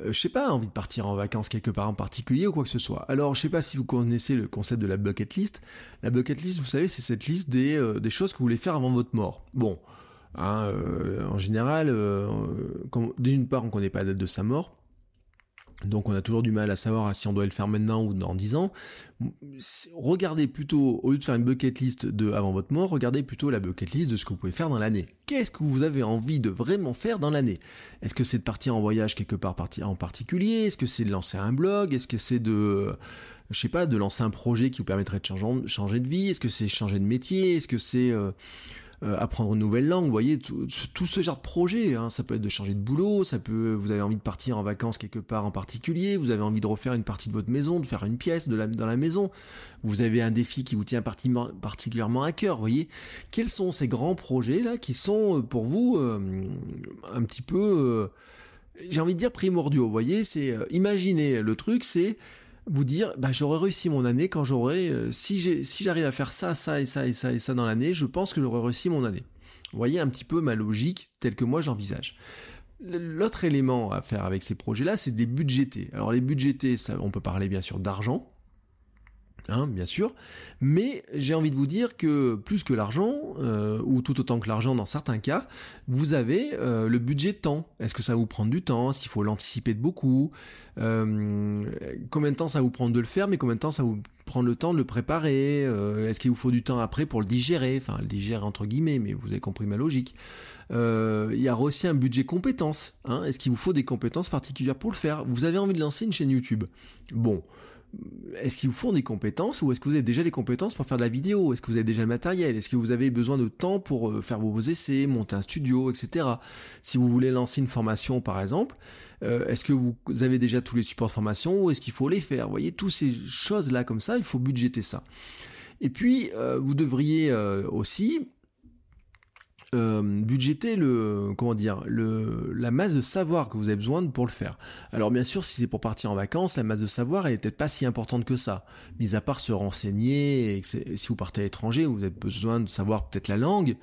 euh, je sais pas, envie de partir en vacances quelque part en particulier ou quoi que ce soit? Alors, je sais pas si vous connaissez le concept de la bucket list. La bucket list, vous savez, c'est cette liste des, des choses que vous voulez faire avant votre mort. Bon, hein, en général, d'une part, on connaît pas la date de sa mort. Donc on a toujours du mal à savoir si on doit le faire maintenant ou dans 10 ans. Regardez plutôt, au lieu de faire une bucket list de avant votre mort, regardez plutôt la bucket list de ce que vous pouvez faire dans l'année. Qu'est-ce que vous avez envie de vraiment faire dans l'année? Est-ce que c'est de partir en voyage quelque part en particulier? Est-ce que c'est de lancer un blog? Est-ce que c'est de lancer un projet qui vous permettrait de changer, de vie? Est-ce que c'est changer de métier? Est-ce que c'est euh, euh, apprendre une nouvelle langue, vous voyez, tout, ce genre de projet, hein. ça peut être de changer de boulot, ça peut, vous avez envie de partir en vacances quelque part en particulier, vous avez envie de refaire une partie de votre maison, de faire une pièce de la, dans la maison, vous avez un défi qui vous tient particulièrement à cœur, vous voyez, quels sont ces grands projets là qui sont euh, pour vous euh, un petit peu, j'ai envie de dire primordiaux, vous voyez, c'est, imaginez le truc, c'est vous dire bah j'aurais réussi mon année quand j'aurais euh, si j'ai si j'arrive à faire ça ça et ça et ça et ça dans l'année je pense que j'aurais réussi mon année. Vous voyez un petit peu ma logique telle que moi j'envisage. L'autre élément à faire avec ces projets là c'est des budgétés alors les budgétés ça on peut parler bien sûr d'argent Hein, bien sûr, mais j'ai envie de vous dire que plus que l'argent, euh, ou tout autant que l'argent dans certains cas, vous avez euh, le budget de temps. Est-ce que ça vous prend du temps? Est-ce qu'il faut l'anticiper de beaucoup? Euh, Combien de temps ça vous prend de le faire, mais combien de temps ça vous prend le temps de le préparer? Est-ce qu'il vous faut du temps après pour le digérer? Enfin, le digérer entre guillemets, mais vous avez compris ma logique. Il y a aussi un budget compétences. Hein. Est-ce qu'il vous faut des compétences particulières pour le faire? Vous avez envie de lancer une chaîne YouTube? Bon, est-ce qu'il vous faut des compétences ou est-ce que vous avez déjà des compétences pour faire de la vidéo? Est-ce que vous avez déjà le matériel? Est-ce que vous avez besoin de temps pour euh, faire vos essais, monter un studio, etc. Si vous voulez lancer une formation par exemple, euh, est-ce que vous avez déjà tous les supports de formation ou est-ce qu'il faut les faire? Vous voyez, toutes ces choses-là comme ça, il faut budgéter ça. Et puis, euh, vous devriez aussi euh, budgéter le comment dire le la masse de savoir que vous avez besoin pour le faire. Alors bien sûr, si c'est pour partir en vacances, la masse de savoir elle est peut-être pas si importante que ça. Mis à part se renseigner, si vous partez à l'étranger, vous avez besoin de savoir peut-être la langue,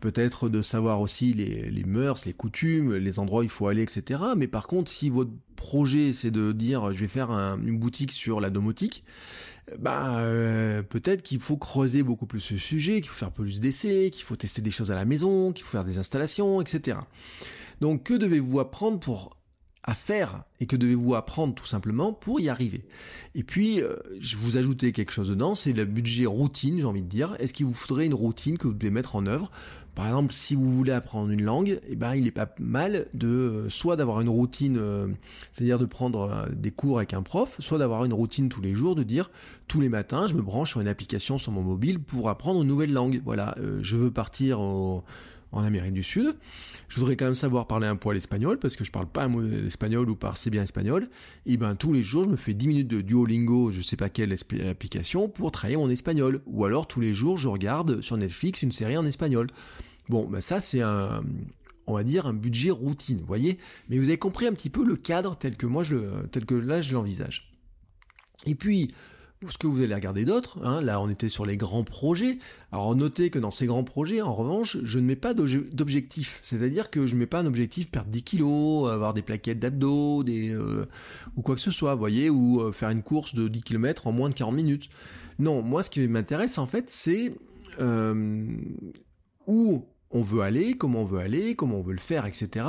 peut-être de savoir aussi les, les mœurs, les coutumes, les endroits où il faut aller, etc. Mais par contre, si votre projet c'est de dire je vais faire une boutique sur la domotique, euh, peut-être qu'il faut creuser beaucoup plus ce sujet, qu'il faut faire plus d'essais, qu'il faut tester des choses à la maison, qu'il faut faire des installations, etc. Donc que devez-vous apprendre pour à faire et que devez-vous apprendre tout simplement pour y arriver? Et puis, euh, je vous ajouter quelque chose dedans, c'est le budget routine, j'ai envie de dire. Est-ce qu'il vous faudrait une routine que vous devez mettre en œuvre Par exemple, si vous voulez apprendre une langue, eh ben, il n'est pas mal de euh, soit d'avoir une routine, euh, c'est-à-dire de prendre des cours avec un prof, soit d'avoir une routine tous les jours, de dire tous les matins, je me branche sur une application sur mon mobile pour apprendre une nouvelle langue. Voilà, je veux partir au en Amérique du Sud. Je voudrais quand même savoir parler un poil espagnol parce que je parle pas un mot d'espagnol ou pas assez bien espagnol. Et ben tous les jours, je me fais 10 minutes de Duolingo, je sais pas quelle application pour travailler mon espagnol. Ou alors tous les jours, je regarde sur Netflix une série en espagnol. Bon, ben ça c'est un on va dire un budget routine, voyez Mais vous avez compris un petit peu le cadre tel que moi tel que là je l'envisage. Et puis ce que vous allez regarder d'autres, hein, là on était sur les grands projets, alors notez que dans ces grands projets, en revanche, je ne mets pas d'objectif, c'est-à-dire que je ne mets pas un objectif perdre 10 kilos, avoir des plaquettes d'abdos, des euh, ou quoi que ce soit, voyez, ou euh, faire une course de 10 km en moins de 40 minutes. Non, moi ce qui m'intéresse en fait, c'est euh, où on veut aller, comment on veut aller, comment on veut le faire, etc.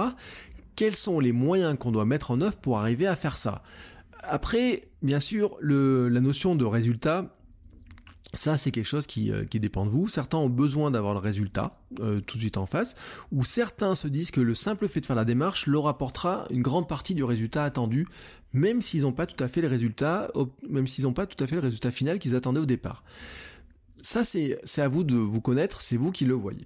Quels sont les moyens qu'on doit mettre en œuvre pour arriver à faire ça? Après, bien sûr, la notion de résultat, ça, c'est quelque chose qui, euh, qui, dépend de vous. Certains ont besoin d'avoir le résultat euh, tout de suite en face, ou certains se disent que le simple fait de faire la démarche leur apportera une grande partie du résultat attendu, même s'ils n'ont pas tout à fait le résultat, même s'ils n'ont pas tout à fait le résultat final qu'ils attendaient au départ. Ça, c'est à vous de vous connaître, c'est vous qui le voyez.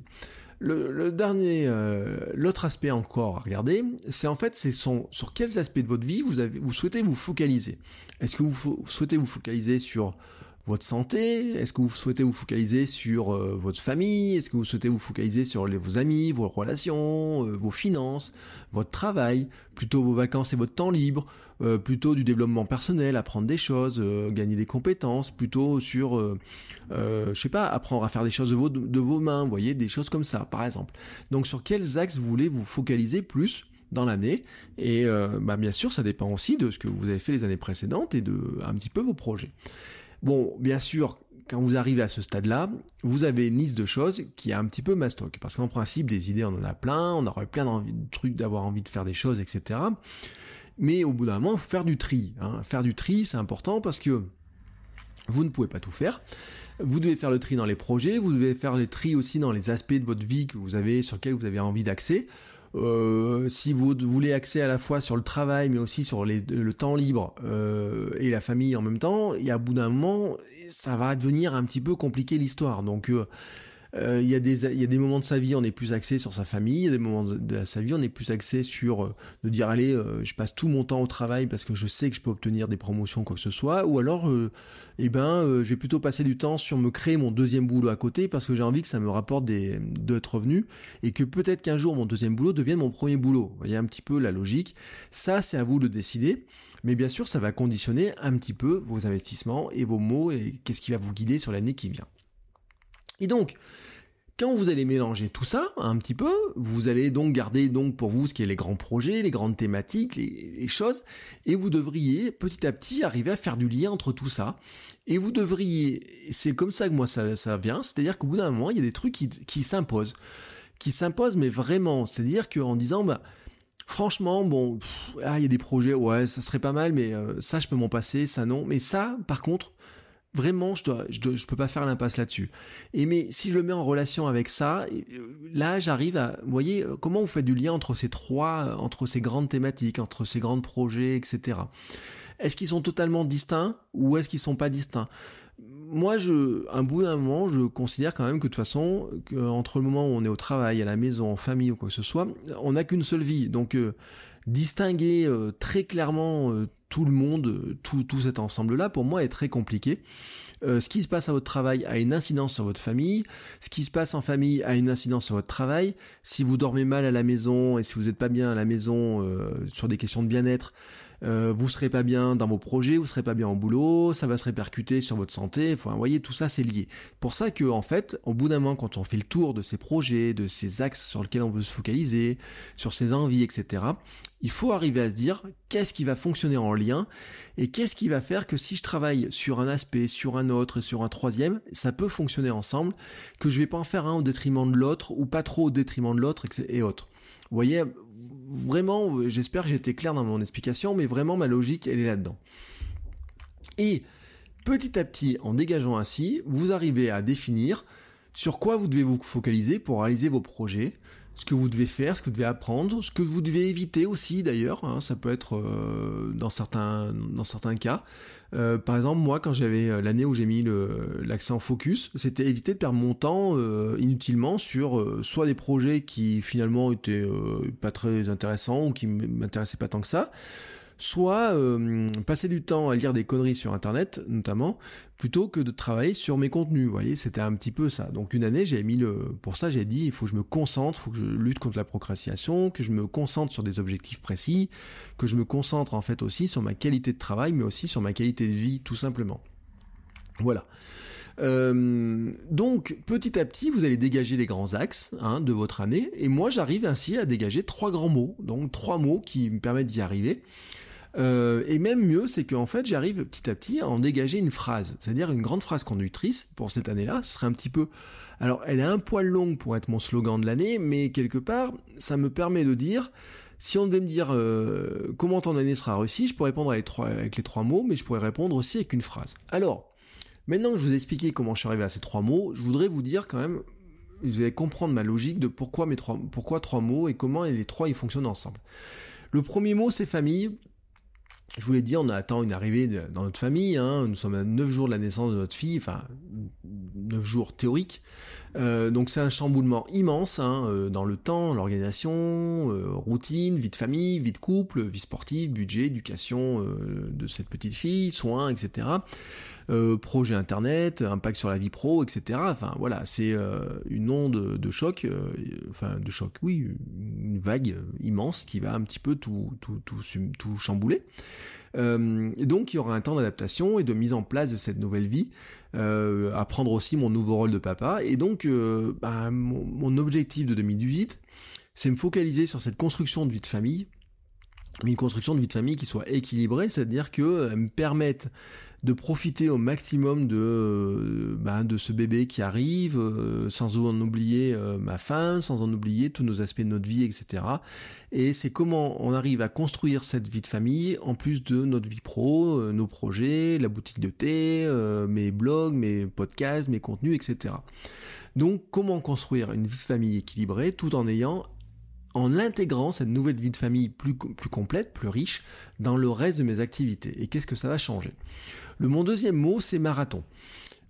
Le, dernier, euh, l'autre aspect encore à regarder, c'est en fait, c'est sur quels aspects de votre vie vous, souhaitez vous focaliser. Est-ce que vous souhaitez vous focaliser sur votre santé Est-ce que vous souhaitez vous focaliser sur euh, votre famille Est-ce que vous souhaitez vous focaliser sur vos amis, vos relations, euh, vos finances, votre travail, plutôt vos vacances et votre temps libre, euh, plutôt du développement personnel, apprendre des choses, gagner des compétences, plutôt sur, je sais pas, apprendre à faire des choses de vos, de vos mains, vous voyez, des choses comme ça, par exemple. Donc sur quels axes vous voulez vous focaliser plus dans l'année? Et bah, bien sûr ça dépend aussi de ce que vous avez fait les années précédentes et de un petit peu vos projets. Bon, bien sûr, quand vous arrivez à ce stade-là, vous avez une liste de choses qui est un petit peu mastoc. Parce qu'en principe, des idées, on en a plein, on aurait plein de trucs d'avoir envie de faire des choses, etc. Mais au bout d'un moment, faire du tri. Hein. Faire du tri, c'est important parce que vous ne pouvez pas tout faire. Vous devez faire le tri dans les projets, vous devez faire le tri aussi dans les aspects de votre vie que vous avez, sur lesquels vous avez envie d'accès. Euh, si vous voulez accès à la fois sur le travail, mais aussi sur le temps libre euh, et la famille en même temps, et à bout d'un moment, ça va devenir un petit peu compliqué l'histoire. Donc euh, il, y a des, y a des moments de sa vie, on est plus axé sur sa famille, il y a des moments de sa vie, on est plus axé sur euh, de dire allez, euh, je passe tout mon temps au travail parce que je sais que je peux obtenir des promotions, quoi que ce soit, ou alors, eh ben, je vais plutôt passer du temps sur me créer mon deuxième boulot à côté parce que j'ai envie que ça me rapporte des d'autres revenus et que peut-être qu'un jour mon deuxième boulot devienne mon premier boulot. Vous voyez un petit peu la logique. Ça, c'est à vous de décider. Mais bien sûr, ça va conditionner un petit peu vos investissements et vos mots et qu'est-ce qui va vous guider sur l'année qui vient. Et donc, quand vous allez mélanger tout ça un petit peu, vous allez donc garder donc pour vous ce qui est les grands projets, les grandes thématiques, les, choses, et vous devriez petit à petit arriver à faire du lien entre tout ça. Et vous devriez, c'est comme ça que moi ça, ça vient, c'est-à-dire qu'au bout d'un moment, il y a des trucs qui, qui s'imposent, qui s'imposent, mais vraiment, c'est-à-dire qu'en disant, bah, Franchement, bon, ah, il y a des projets, ouais, ça serait pas mal, mais euh, ça, je peux m'en passer, ça non. Mais ça, par contre, Vraiment, je dois, je, peux pas faire l'impasse là-dessus. Et mais si je le mets en relation avec ça, euh, là, j'arrive à, vous voyez, euh, comment vous faites du lien entre ces trois, euh, entre ces grandes thématiques, entre ces grands projets, etc. Est-ce qu'ils sont totalement distincts ou est-ce qu'ils sont pas distincts? Moi, je, un bout d'un moment, je considère quand même que de toute façon, entre le moment où on est au travail, à la maison, en famille ou quoi que ce soit, on n'a qu'une seule vie. Donc, distinguer très clairement tout le monde, tout, tout cet ensemble-là, pour moi, est très compliqué. Euh, ce qui se passe à votre travail a une incidence sur votre famille, ce qui se passe en famille a une incidence sur votre travail. Si vous dormez mal à la maison et si vous n'êtes pas bien à la maison euh, sur des questions de bien-être, euh, vous serez pas bien dans vos projets, vous serez pas bien au boulot, ça va se répercuter sur votre santé. Enfin, vous voyez, tout ça c'est lié. Pour ça que, en fait, au bout d'un moment, quand on fait le tour de ces projets, de ces axes sur lesquels on veut se focaliser, sur ses envies, etc., il faut arriver à se dire qu'est-ce qui va fonctionner en lien et qu'est-ce qui va faire que si je travaille sur un aspect, sur un autre, sur un troisième, ça peut fonctionner ensemble, que je vais pas en faire un au détriment de l'autre ou pas trop au détriment de l'autre et autres. Vous voyez, vraiment, j'espère que j'ai été clair dans mon explication, mais vraiment ma logique, elle est là-dedans. Et petit à petit, en dégageant ainsi, vous arrivez à définir sur quoi vous devez vous focaliser pour réaliser vos projets, ce que vous devez faire, ce que vous devez apprendre, ce que vous devez éviter aussi d'ailleurs, hein, ça peut être euh, dans certains cas. Euh, par exemple, moi, quand j'avais euh, l'année où j'ai mis l'accent focus, c'était éviter de perdre mon temps inutilement sur soit des projets qui finalement étaient pas très intéressants ou qui m'intéressaient pas tant que ça, soit euh, passer du temps à lire des conneries sur internet notamment plutôt que de travailler sur mes contenus. Vous voyez c'était un petit peu ça. Donc une année j'ai mis le pour ça j'ai dit il faut que je me concentre il faut que je lutte contre la procrastination que je me concentre sur des objectifs précis que je me concentre en fait aussi sur ma qualité de travail mais aussi sur ma qualité de vie tout simplement. Voilà euh, donc petit à petit, vous allez dégager les grands axes hein, de votre année, et moi j'arrive ainsi à dégager trois grands mots, donc trois mots qui me permettent d'y arriver. et même mieux, c'est qu'en fait, j'arrive petit à petit à en dégager une phrase, c'est-à-dire une grande phrase conductrice pour cette année-là. Ce serait un petit peu, alors elle est un poil longue pour être mon slogan de l'année, mais quelque part, ça me permet de dire si on devait me dire euh, comment ton année sera réussie, je pourrais répondre avec, avec les trois mots, mais je pourrais répondre aussi avec une phrase. Alors, maintenant que je vous ai expliqué comment je suis arrivé à ces trois mots, je voudrais vous dire quand même, vous allez comprendre ma logique de pourquoi, mes trois, pourquoi trois mots et comment les trois ils fonctionnent ensemble. Le premier mot, c'est famille. Je vous l'ai dit, on a atteint une arrivée dans notre famille, hein. nous sommes à 9 jours de la naissance de notre fille, enfin 9 jours théoriques. Euh, donc c'est un chamboulement immense hein, euh, dans le temps, l'organisation, euh, routine, vie de famille, vie de couple, vie sportive, budget, éducation de cette petite fille, soins, etc. projet internet, impact sur la vie pro, etc. Enfin voilà, c'est une onde de choc, enfin de choc, oui, une vague immense qui va un petit peu tout, tout, tout, tout chambouler. donc il y aura un temps d'adaptation et de mise en place de cette nouvelle vie euh, à prendre aussi mon nouveau rôle de papa. Et donc, euh, bah, mon, objectif de 2018, c'est me focaliser sur cette construction de vie de famille, mais une construction de vie de famille qui soit équilibrée, c'est-à-dire que euh, me permette de profiter au maximum de, euh, de ce bébé qui arrive, euh, sans en oublier euh, ma femme, sans en oublier tous nos aspects de notre vie, etc. Et c'est comment on arrive à construire cette vie de famille, en plus de notre vie pro, nos projets, la boutique de thé, mes blogs, mes podcasts, mes contenus, etc. Donc comment construire une vie de famille équilibrée tout en ayant en intégrant cette nouvelle vie de famille plus, complète, plus riche, dans le reste de mes activités. Et qu'est-ce que ça va changer? Le Mon deuxième mot, c'est marathon.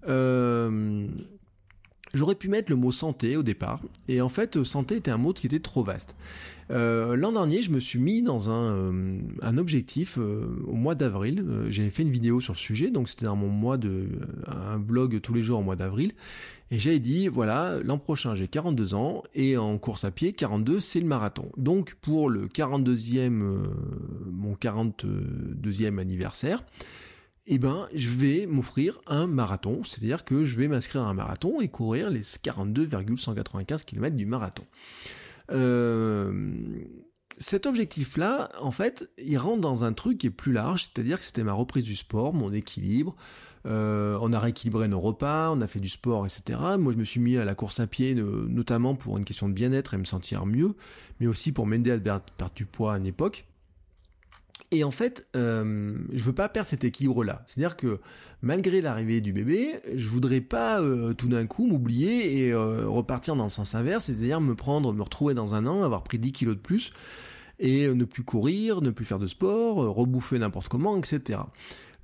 Euh, j'aurais pu mettre le mot santé au départ, et en fait, santé était un mot qui était trop vaste. Euh, l'an dernier, je me suis mis dans un, euh, un objectif au mois d'avril. J'avais fait une vidéo sur le sujet, donc c'était dans mon mois de un vlog tous les jours au mois d'avril. Et j'ai dit, voilà, l'an prochain j'ai 42 ans, et en course à pied, 42 c'est le marathon. Donc pour le 42e, euh, mon 42e anniversaire, eh ben, je vais m'offrir un marathon, c'est-à-dire que je vais m'inscrire à un marathon et courir les 42,195 km du marathon. Euh, cet objectif-là, en fait, il rentre dans un truc qui est plus large, c'est-à-dire que c'était ma reprise du sport, mon équilibre, euh, on a rééquilibré nos repas, on a fait du sport, etc. Moi, je me suis mis à la course à pied, notamment pour une question de bien-être et me sentir mieux, mais aussi pour m'aider à perdre du poids à une époque. Et en fait, euh, je veux pas perdre cet équilibre-là. C'est-à-dire que malgré l'arrivée du bébé, je voudrais pas euh, tout d'un coup m'oublier et repartir dans le sens inverse, c'est-à-dire me prendre, me retrouver dans un an, avoir pris 10 kilos de plus et ne plus courir, ne plus faire de sport, rebouffer n'importe comment, etc.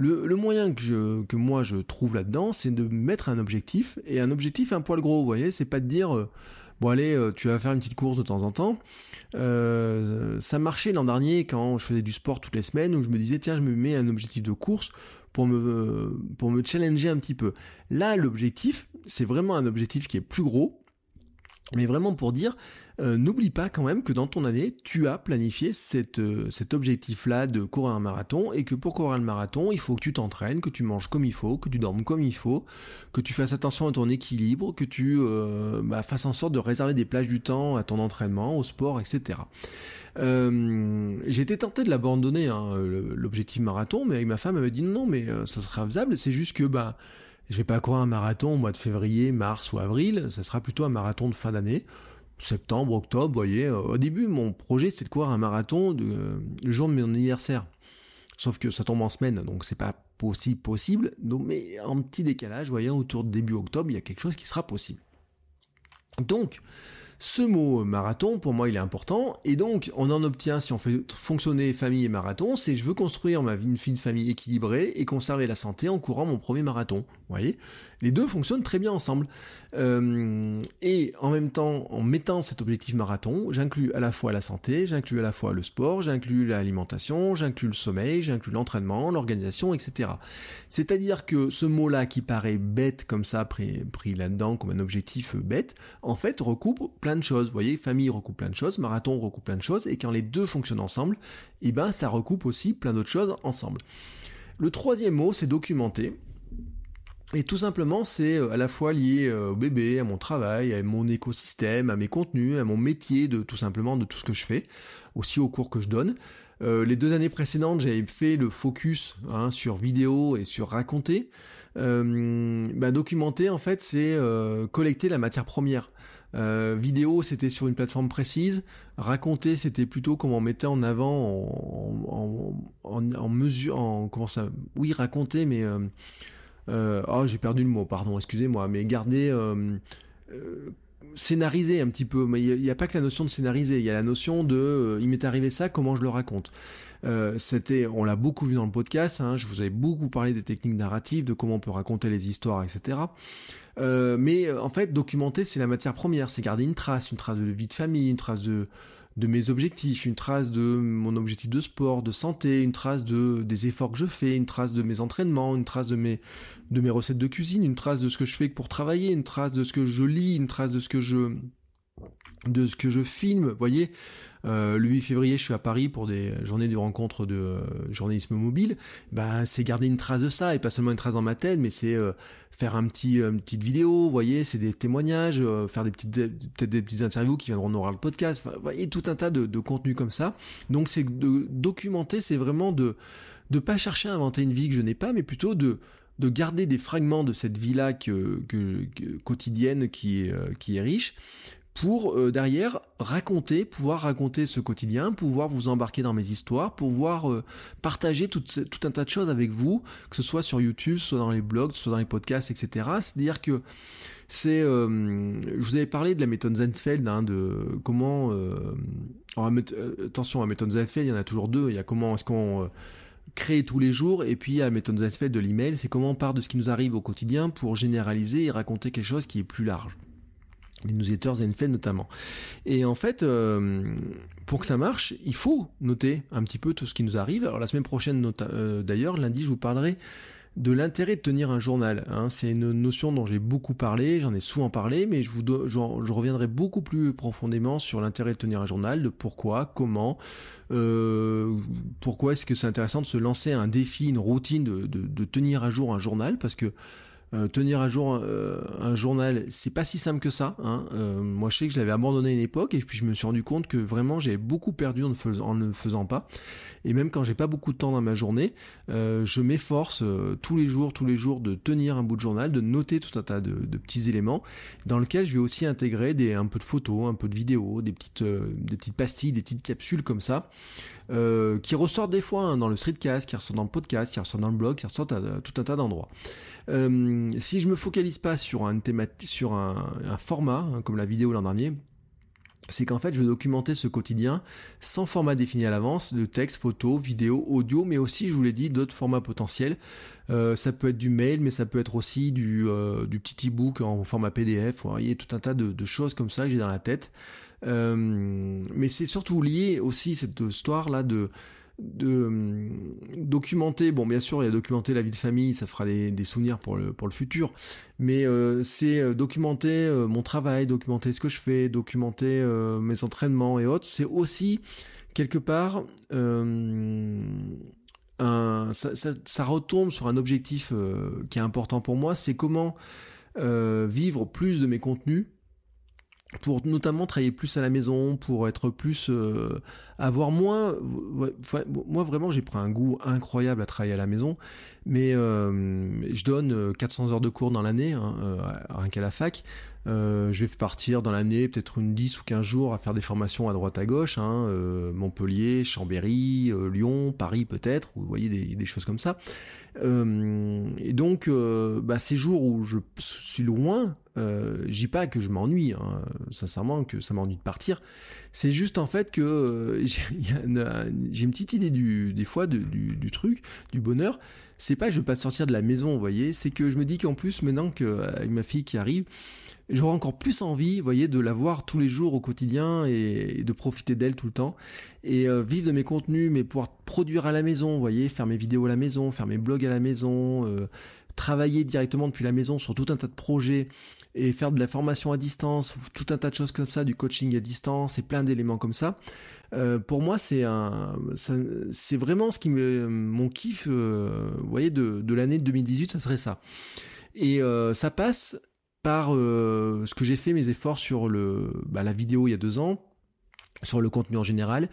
Le, moyen que, je, que moi je trouve là-dedans, c'est de mettre un objectif, et un objectif un poil gros, vous voyez, c'est pas de dire, euh, bon allez, euh, tu vas faire une petite course de temps en temps. Euh, ça marchait l'an dernier quand je faisais du sport toutes les semaines, où je me disais, tiens, je me mets un objectif de course pour me, pour me challenger un petit peu. Là, l'objectif, c'est vraiment un objectif qui est plus gros, mais vraiment pour dire, euh, n'oublie pas quand même que dans ton année, tu as planifié euh, cet objectif-là de courir un marathon et que pour courir le marathon, il faut que tu t'entraînes, que tu manges comme il faut, que tu dormes comme il faut, que tu fasses attention à ton équilibre, que tu euh, bah, fasses en sorte de réserver des plages du temps à ton entraînement, au sport, etc. j'ai été tenté de l'abandonner, hein, l'objectif marathon, mais avec ma femme, elle dit non, mais ça sera faisable, c'est juste que bah, je vais pas courir un marathon au mois de février, mars ou avril, ça sera plutôt un marathon de fin d'année septembre, octobre, vous voyez. Au début, mon projet, c'est de courir un marathon le jour de mon anniversaire. Sauf que ça tombe en semaine, donc c'est pas possible, possible. Donc, mais en petit décalage, voyez, autour de début octobre, il y a quelque chose qui sera possible. Donc, ce mot marathon, pour moi, il est important, et donc on en obtient, si on fait fonctionner famille et marathon, c'est je veux construire ma vie, une famille équilibrée et conserver la santé en courant mon premier marathon. Vous voyez Les deux fonctionnent très bien ensemble. Euh, et en même temps, en mettant cet objectif marathon, j'inclus à la fois la santé, j'inclus à la fois le sport, j'inclus l'alimentation, j'inclus le sommeil, j'inclus l'entraînement, l'organisation, etc. C'est-à-dire que ce mot-là qui paraît bête comme ça, pris, là-dedans comme un objectif bête, en fait recoupe plein de choses. Vous voyez, famille recoupe plein de choses, marathon recoupe plein de choses, et quand les deux fonctionnent ensemble, eh ben ça recoupe aussi plein d'autres choses ensemble. Le troisième mot, c'est documenter. Et tout simplement, c'est euh, à la fois lié euh, au bébé, à mon travail, à mon écosystème, à mes contenus, à mon métier, de tout simplement de tout ce que je fais, aussi aux cours que je donne. les deux années précédentes, j'avais fait le focus hein, sur vidéo et sur raconter. Bah, documenter, en fait, c'est collecter la matière première. Euh, vidéo, c'était sur une plateforme précise. Raconter, c'était plutôt comme on mettait en avant en, mesure, en comment ça, oui, raconter, mais euh, euh, oh, j'ai perdu le mot, pardon, excusez-moi, mais garder scénariser un petit peu. Mais il n'y a, pas que la notion de scénariser, il y a la notion de il m'est arrivé ça, comment je le raconte. c'était, on l'a beaucoup vu dans le podcast. Hein, je vous avais beaucoup parlé des techniques narratives, de comment on peut raconter les histoires, etc. Euh, mais euh, en fait, documenter, c'est la matière première, c'est garder une trace, une trace de vie de famille, une trace de, de mes objectifs, une trace de mon objectif de sport, de santé, une trace de des efforts que je fais, une trace de mes entraînements, une trace de mes de mes recettes de cuisine, une trace de ce que je fais pour travailler, une trace de ce que je lis, une trace de ce que je de ce que je filme, vous voyez, euh, le 8 février, je suis à Paris pour des journées de rencontre de euh, journalisme mobile. Bah, c'est garder une trace de ça et pas seulement une trace dans ma tête, mais c'est euh, faire un petit, une petite vidéo, vous voyez, c'est des témoignages, faire des petites, peut-être des petites interviews qui viendront dans le podcast. vous voyez, tout un tas de, de contenus comme ça. Donc, c'est de documenter, c'est vraiment de de pas chercher à inventer une vie que je n'ai pas, mais plutôt de de garder des fragments de cette vie-là que, quotidienne qui qui est riche, pour euh, derrière raconter, pouvoir raconter ce quotidien, pouvoir vous embarquer dans mes histoires, pouvoir euh, partager tout, un tas de choses avec vous, que ce soit sur YouTube, soit dans les blogs, soit dans les podcasts, etc. C'est-à-dire que c'est, euh, je vous avais parlé de la méthode Zenfeld, hein, de comment, attention, la méthode Zenfeld, il y en a toujours deux. Il y a comment est-ce qu'on crée tous les jours, et puis a la méthode Zenfeld de l'email, c'est comment on part de ce qui nous arrive au quotidien pour généraliser et raconter quelque chose qui est plus large les newsletters Zenfed notamment. Et en fait, euh, pour que ça marche, il faut noter un petit peu tout ce qui nous arrive. Alors la semaine prochaine, euh, d'ailleurs, lundi, je vous parlerai de l'intérêt de tenir un journal. Hein. C'est une notion dont j'ai beaucoup parlé, j'en ai souvent parlé, mais je, vous je, reviendrai beaucoup plus profondément sur l'intérêt de tenir un journal, de pourquoi, comment, euh, pourquoi est-ce que c'est intéressant de se lancer un défi, une routine de tenir à jour un journal, parce que euh, tenir à jour euh, un journal, c'est pas si simple que ça. Hein. Euh, moi, je sais que je l'avais abandonné à une époque et puis je me suis rendu compte que vraiment j'avais beaucoup perdu en ne, le faisant pas. Et même quand j'ai pas beaucoup de temps dans ma journée, je m'efforce tous les jours, tous les jours de tenir un bout de journal, de noter tout un tas de, petits éléments dans lequel je vais aussi intégrer des, un peu de photos, un peu de vidéos, des petites, des petites pastilles, des petites capsules comme ça. Qui ressortent des fois hein, dans le streetcast, qui ressortent dans le podcast, qui ressortent dans le blog, qui ressortent à tout un tas d'endroits. Euh, si je me focalise pas sur un, sur un, format, hein, comme la vidéo l'an dernier, c'est qu'en fait je vais documenter ce quotidien sans format défini à l'avance, de texte, photo, vidéo, audio, mais aussi, je vous l'ai dit, d'autres formats potentiels. Euh, ça peut être du mail, mais ça peut être aussi du, euh, petit e-book en format PDF. Vous voyez, tout un tas de, choses comme ça que j'ai dans la tête. Mais c'est surtout lié aussi cette histoire là de hum, documenter, bon bien sûr il y a documenter la vie de famille, ça fera des, souvenirs pour le, futur, mais euh, c'est euh, documenter euh, mon travail, documenter ce que je fais, documenter mes entraînements et autres, c'est aussi quelque part un, ça, ça, retombe sur un objectif qui est important pour moi, c'est comment vivre plus de mes contenus pour notamment travailler plus à la maison, pour être plus, euh, avoir moins. moi vraiment, j'ai pris un goût incroyable à travailler à la maison, mais euh, je donne 400 euh, heures de cours dans l'année, hein, rien qu'à la fac. Euh, je vais partir dans l'année peut-être une 10 ou 15 jours à faire des formations à droite à gauche, hein, euh, Montpellier, Chambéry, euh, Lyon, Paris peut-être, vous voyez des, choses comme ça. et donc, bah, ces jours où je suis loin, euh, je dis pas que je m'ennuie, hein, sincèrement, que ça m'ennuie de partir. C'est juste en fait que [LAUGHS] j'ai une, petite idée du, des fois du, du, truc, du bonheur. C'est pas que je veux pas sortir de la maison, vous voyez, c'est que je me dis qu'en plus maintenant qu'avec ma fille qui arrive, j'aurais encore plus envie, vous voyez, de la voir tous les jours au quotidien et, de profiter d'elle tout le temps et euh, vivre de mes contenus, mais pouvoir produire à la maison, vous voyez, faire mes vidéos à la maison, faire mes blogs à la maison, euh, travailler directement depuis la maison sur tout un tas de projets et faire de la formation à distance, tout un tas de choses comme ça, du coaching à distance et plein d'éléments comme ça. Euh, pour moi, c'est un, c'est vraiment ce qui me, mon kiff, vous voyez, de, de l'année 2018, ça serait ça. Et ça passe par euh, ce que j'ai fait mes efforts sur le, bah, la vidéo il y a deux ans, sur le contenu en général,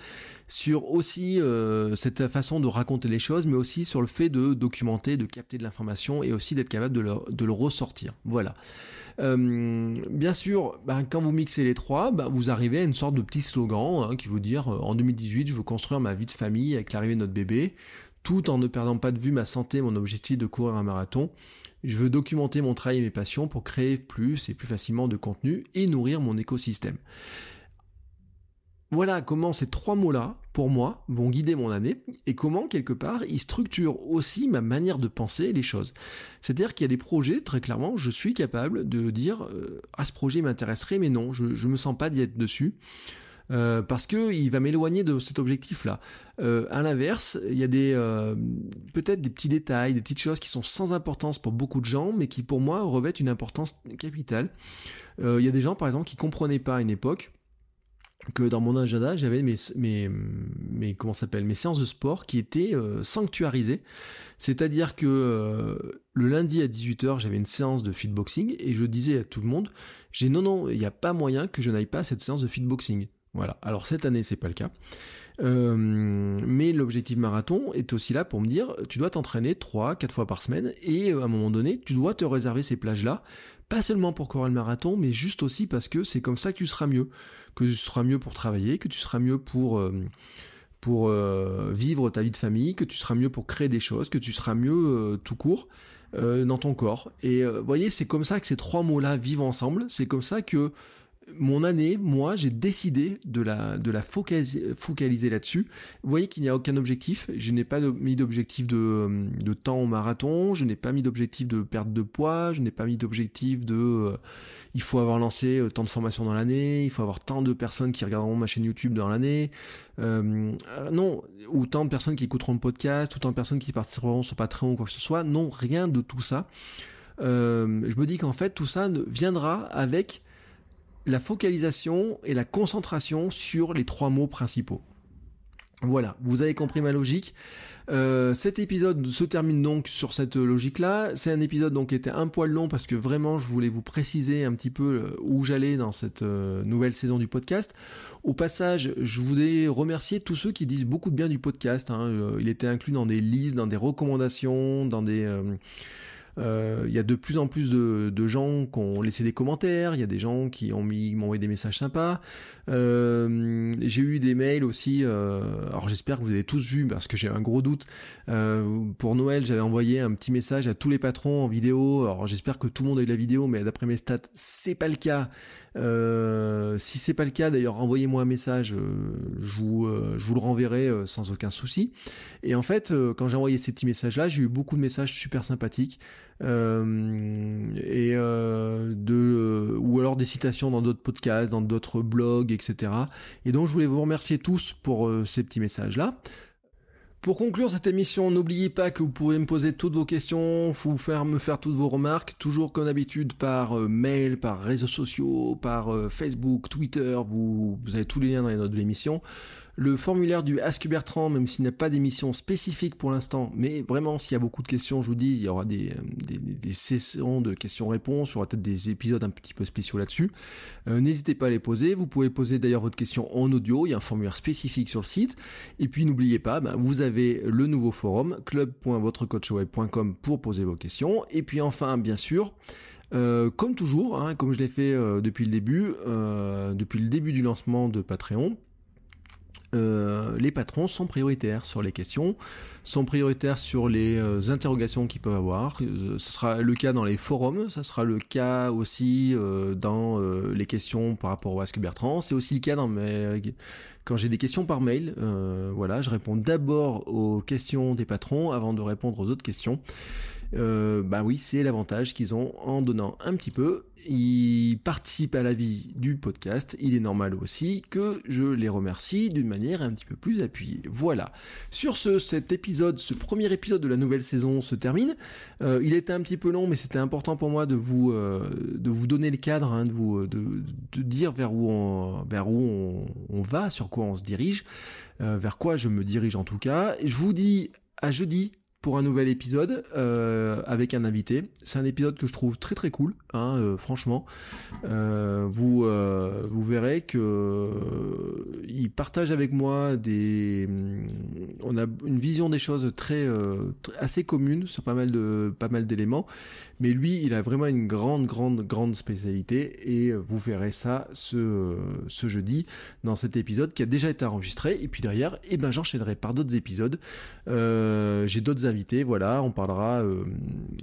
sur aussi euh, cette façon de raconter les choses, mais aussi sur le fait de documenter, de capter de l'information et aussi d'être capable de le, de le, ressortir. Voilà. Euh, bien sûr, ben, quand vous mixez les trois, ben, vous arrivez à une sorte de petit slogan hein, qui veut dire euh, en 2018, je veux construire ma vie de famille avec l'arrivée de notre bébé, tout en ne perdant pas de vue ma santé, mon objectif de courir un marathon. Je veux documenter mon travail et mes passions pour créer plus et plus facilement de contenu et nourrir mon écosystème. Voilà comment ces trois mots-là, pour moi, vont guider mon année et comment, quelque part, ils structurent aussi ma manière de penser les choses. C'est-à-dire qu'il y a des projets, très clairement, je suis capable de dire euh, Ah, ce projet m'intéresserait, mais non, je ne me sens pas d'y être dessus. Euh, parce que il va m'éloigner de cet objectif-là. Euh, à l'inverse, il y a des euh, peut-être des petits détails, des petites choses qui sont sans importance pour beaucoup de gens, mais qui pour moi revêtent une importance capitale. il y a des gens, par exemple, qui comprenaient pas à une époque que dans mon agenda, j'avais mes, séances de sport qui étaient euh, sanctuarisées. C'est-à-dire que euh, le lundi à 18h, j'avais une séance de fitboxing et je disais à tout le monde, j'ai non, non, il n'y a pas moyen que je n'aille pas à cette séance de fitboxing. Voilà. Alors cette année, c'est pas le cas. Euh, mais l'objectif marathon est aussi là pour me dire, tu dois t'entraîner 3, 4 fois par semaine et à un moment donné, tu dois te réserver ces plages-là pas seulement pour courir le marathon, mais juste aussi parce que c'est comme ça que tu seras mieux, que tu seras mieux pour travailler, que tu seras mieux pour euh, euh, vivre ta vie de famille, que tu seras mieux pour créer des choses, que tu seras mieux euh, tout court dans ton corps. Et vous voyez, c'est comme ça que ces trois mots-là vivent ensemble. C'est comme ça que mon année, moi, j'ai décidé de la, focaliser, là-dessus. Vous voyez qu'il n'y a aucun objectif. Je n'ai pas mis d'objectif de, de, temps au marathon. Je n'ai pas mis d'objectif de perte de poids. Je n'ai pas mis d'objectif de euh, il faut avoir lancé euh, tant de formations dans l'année. Il faut avoir tant de personnes qui regarderont ma chaîne YouTube dans l'année. Euh, non, ou tant de personnes qui écouteront le podcast, ou tant de personnes qui participeront sur Patreon ou quoi que ce soit. Non, rien de tout ça. je me dis qu'en fait, tout ça viendra avec la focalisation et la concentration sur les trois mots principaux. Voilà, vous avez compris ma logique. Euh, cet épisode se termine donc sur cette logique-là. C'est un épisode donc qui était un poil long parce que vraiment je voulais vous préciser un petit peu euh, où j'allais dans cette euh, nouvelle saison du podcast. Au passage, je voulais remercier tous ceux qui disent beaucoup de bien du podcast. Hein. Il était inclus dans des listes, dans des recommandations, dans des il y a de plus en plus de, gens qui ont laissé des commentaires, il y a des gens qui ont mis, m'ont envoyé des messages sympas. Euh, j'ai eu des mails aussi, euh, alors j'espère que vous avez tous vu parce que j'ai un gros doute. pour Noël, j'avais envoyé un petit message à tous les patrons en vidéo. Alors j'espère que tout le monde a eu la vidéo, mais d'après mes stats, c'est pas le cas. Euh, si c'est pas le cas, d'ailleurs, envoyez-moi un message, euh, je, vous, euh, je vous le renverrai sans aucun souci. Et en fait, quand j'ai envoyé ces petits messages-là, j'ai eu beaucoup de messages super sympathiques. et de ou alors des citations dans d'autres podcasts, dans d'autres blogs, etc. Et donc je voulais vous remercier tous pour ces petits messages-là. Pour conclure cette émission, n'oubliez pas que vous pouvez me poser toutes vos questions, vous faire me faire toutes vos remarques, toujours comme d'habitude par euh, mail, par réseaux sociaux, par euh, Facebook, Twitter, vous, vous avez tous les liens dans les notes de l'émission le formulaire du Ask Bertrand, même s'il n'y a pas d'émission spécifique pour l'instant, mais vraiment s'il y a beaucoup de questions, je vous dis, il y aura des, des, sessions de questions-réponses, il y aura peut-être des épisodes un petit peu spéciaux là-dessus. Euh, n'hésitez pas à les poser, vous pouvez poser d'ailleurs votre question en audio, il y a un formulaire spécifique sur le site, et puis n'oubliez pas, ben, vous avez le nouveau forum, club.votrecoachweb.com pour poser vos questions, et puis enfin, bien sûr, euh, comme toujours, hein, comme je l'ai fait euh, depuis le début, depuis le début du lancement de Patreon, euh, les patrons sont prioritaires sur les questions, sont prioritaires sur les euh, interrogations qu'ils peuvent avoir. Euh, ce sera le cas dans les forums, ça sera le cas aussi dans les questions par rapport au Ask Bertrand. C'est aussi le cas quand j'ai des questions par mail. voilà, je réponds d'abord aux questions des patrons avant de répondre aux autres questions. Euh, bah oui, c'est l'avantage qu'ils ont en donnant un petit peu. Ils participent à la vie du podcast. Il est normal aussi que je les remercie d'une manière un petit peu plus appuyée. Voilà. Sur ce, cet épisode, ce premier épisode de la nouvelle saison se termine. Euh, il était un petit peu long, mais c'était important pour moi de vous euh, de vous donner le cadre, hein, de vous de, dire vers où on vers où on, va, sur quoi on se dirige, vers quoi je me dirige en tout cas. Je vous dis à jeudi pour un nouvel épisode euh, avec un invité. C'est un épisode que je trouve très très cool, hein, euh, franchement. Euh, vous vous verrez que il partage avec moi des, on a une vision des choses très, assez commune sur pas mal de, pas mal d'éléments. Mais lui, il a vraiment une grande, grande, grande spécialité et vous verrez ça ce, ce jeudi dans cet épisode qui a déjà été enregistré. Et puis derrière, eh ben, j'enchaînerai par d'autres épisodes. Euh, j'ai d'autres invités, voilà. On parlera euh,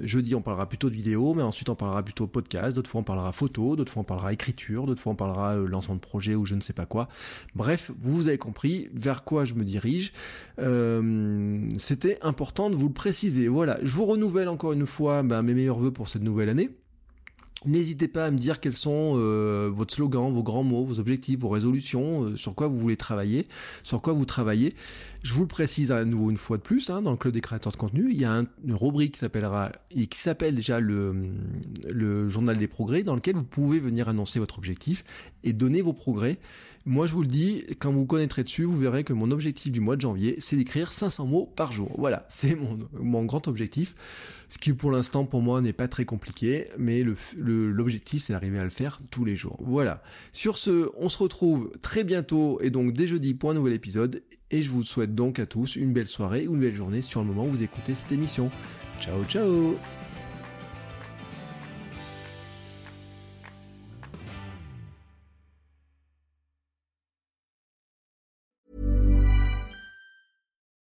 jeudi, on parlera plutôt de vidéo, mais ensuite on parlera plutôt podcast. D'autres fois, on parlera photo. D'autres fois, on parlera écriture. D'autres fois, on parlera euh, lancement de projet ou je ne sais pas quoi. Bref, vous avez compris vers quoi je me dirige. C'était important de vous le préciser. Voilà. Je vous renouvelle encore une fois ben, mes meilleurs pour cette nouvelle année. N'hésitez pas à me dire quels sont euh, votre slogan, vos grands mots, vos objectifs, vos résolutions, euh, sur quoi vous voulez travailler, sur quoi vous travaillez. Je vous le précise à nouveau une fois de plus, hein, dans le club des créateurs de contenu, il y a une rubrique qui s'appellera qui s'appelle déjà le journal des progrès, dans lequel vous pouvez venir annoncer votre objectif et donner vos progrès. Moi, je vous le dis, quand vous connaîtrez dessus, vous verrez que mon objectif du mois de janvier, c'est d'écrire 500 mots par jour. Voilà, [LAUGHS] c'est mon, mon grand objectif. Ce qui pour l'instant pour moi n'est pas très compliqué, mais l'objectif c'est d'arriver à le faire tous les jours. Voilà. Sur ce, on se retrouve très bientôt et donc dès jeudi pour un nouvel épisode. Et je vous souhaite donc à tous une belle soirée ou une belle journée sur le moment où vous écoutez cette émission. Ciao ciao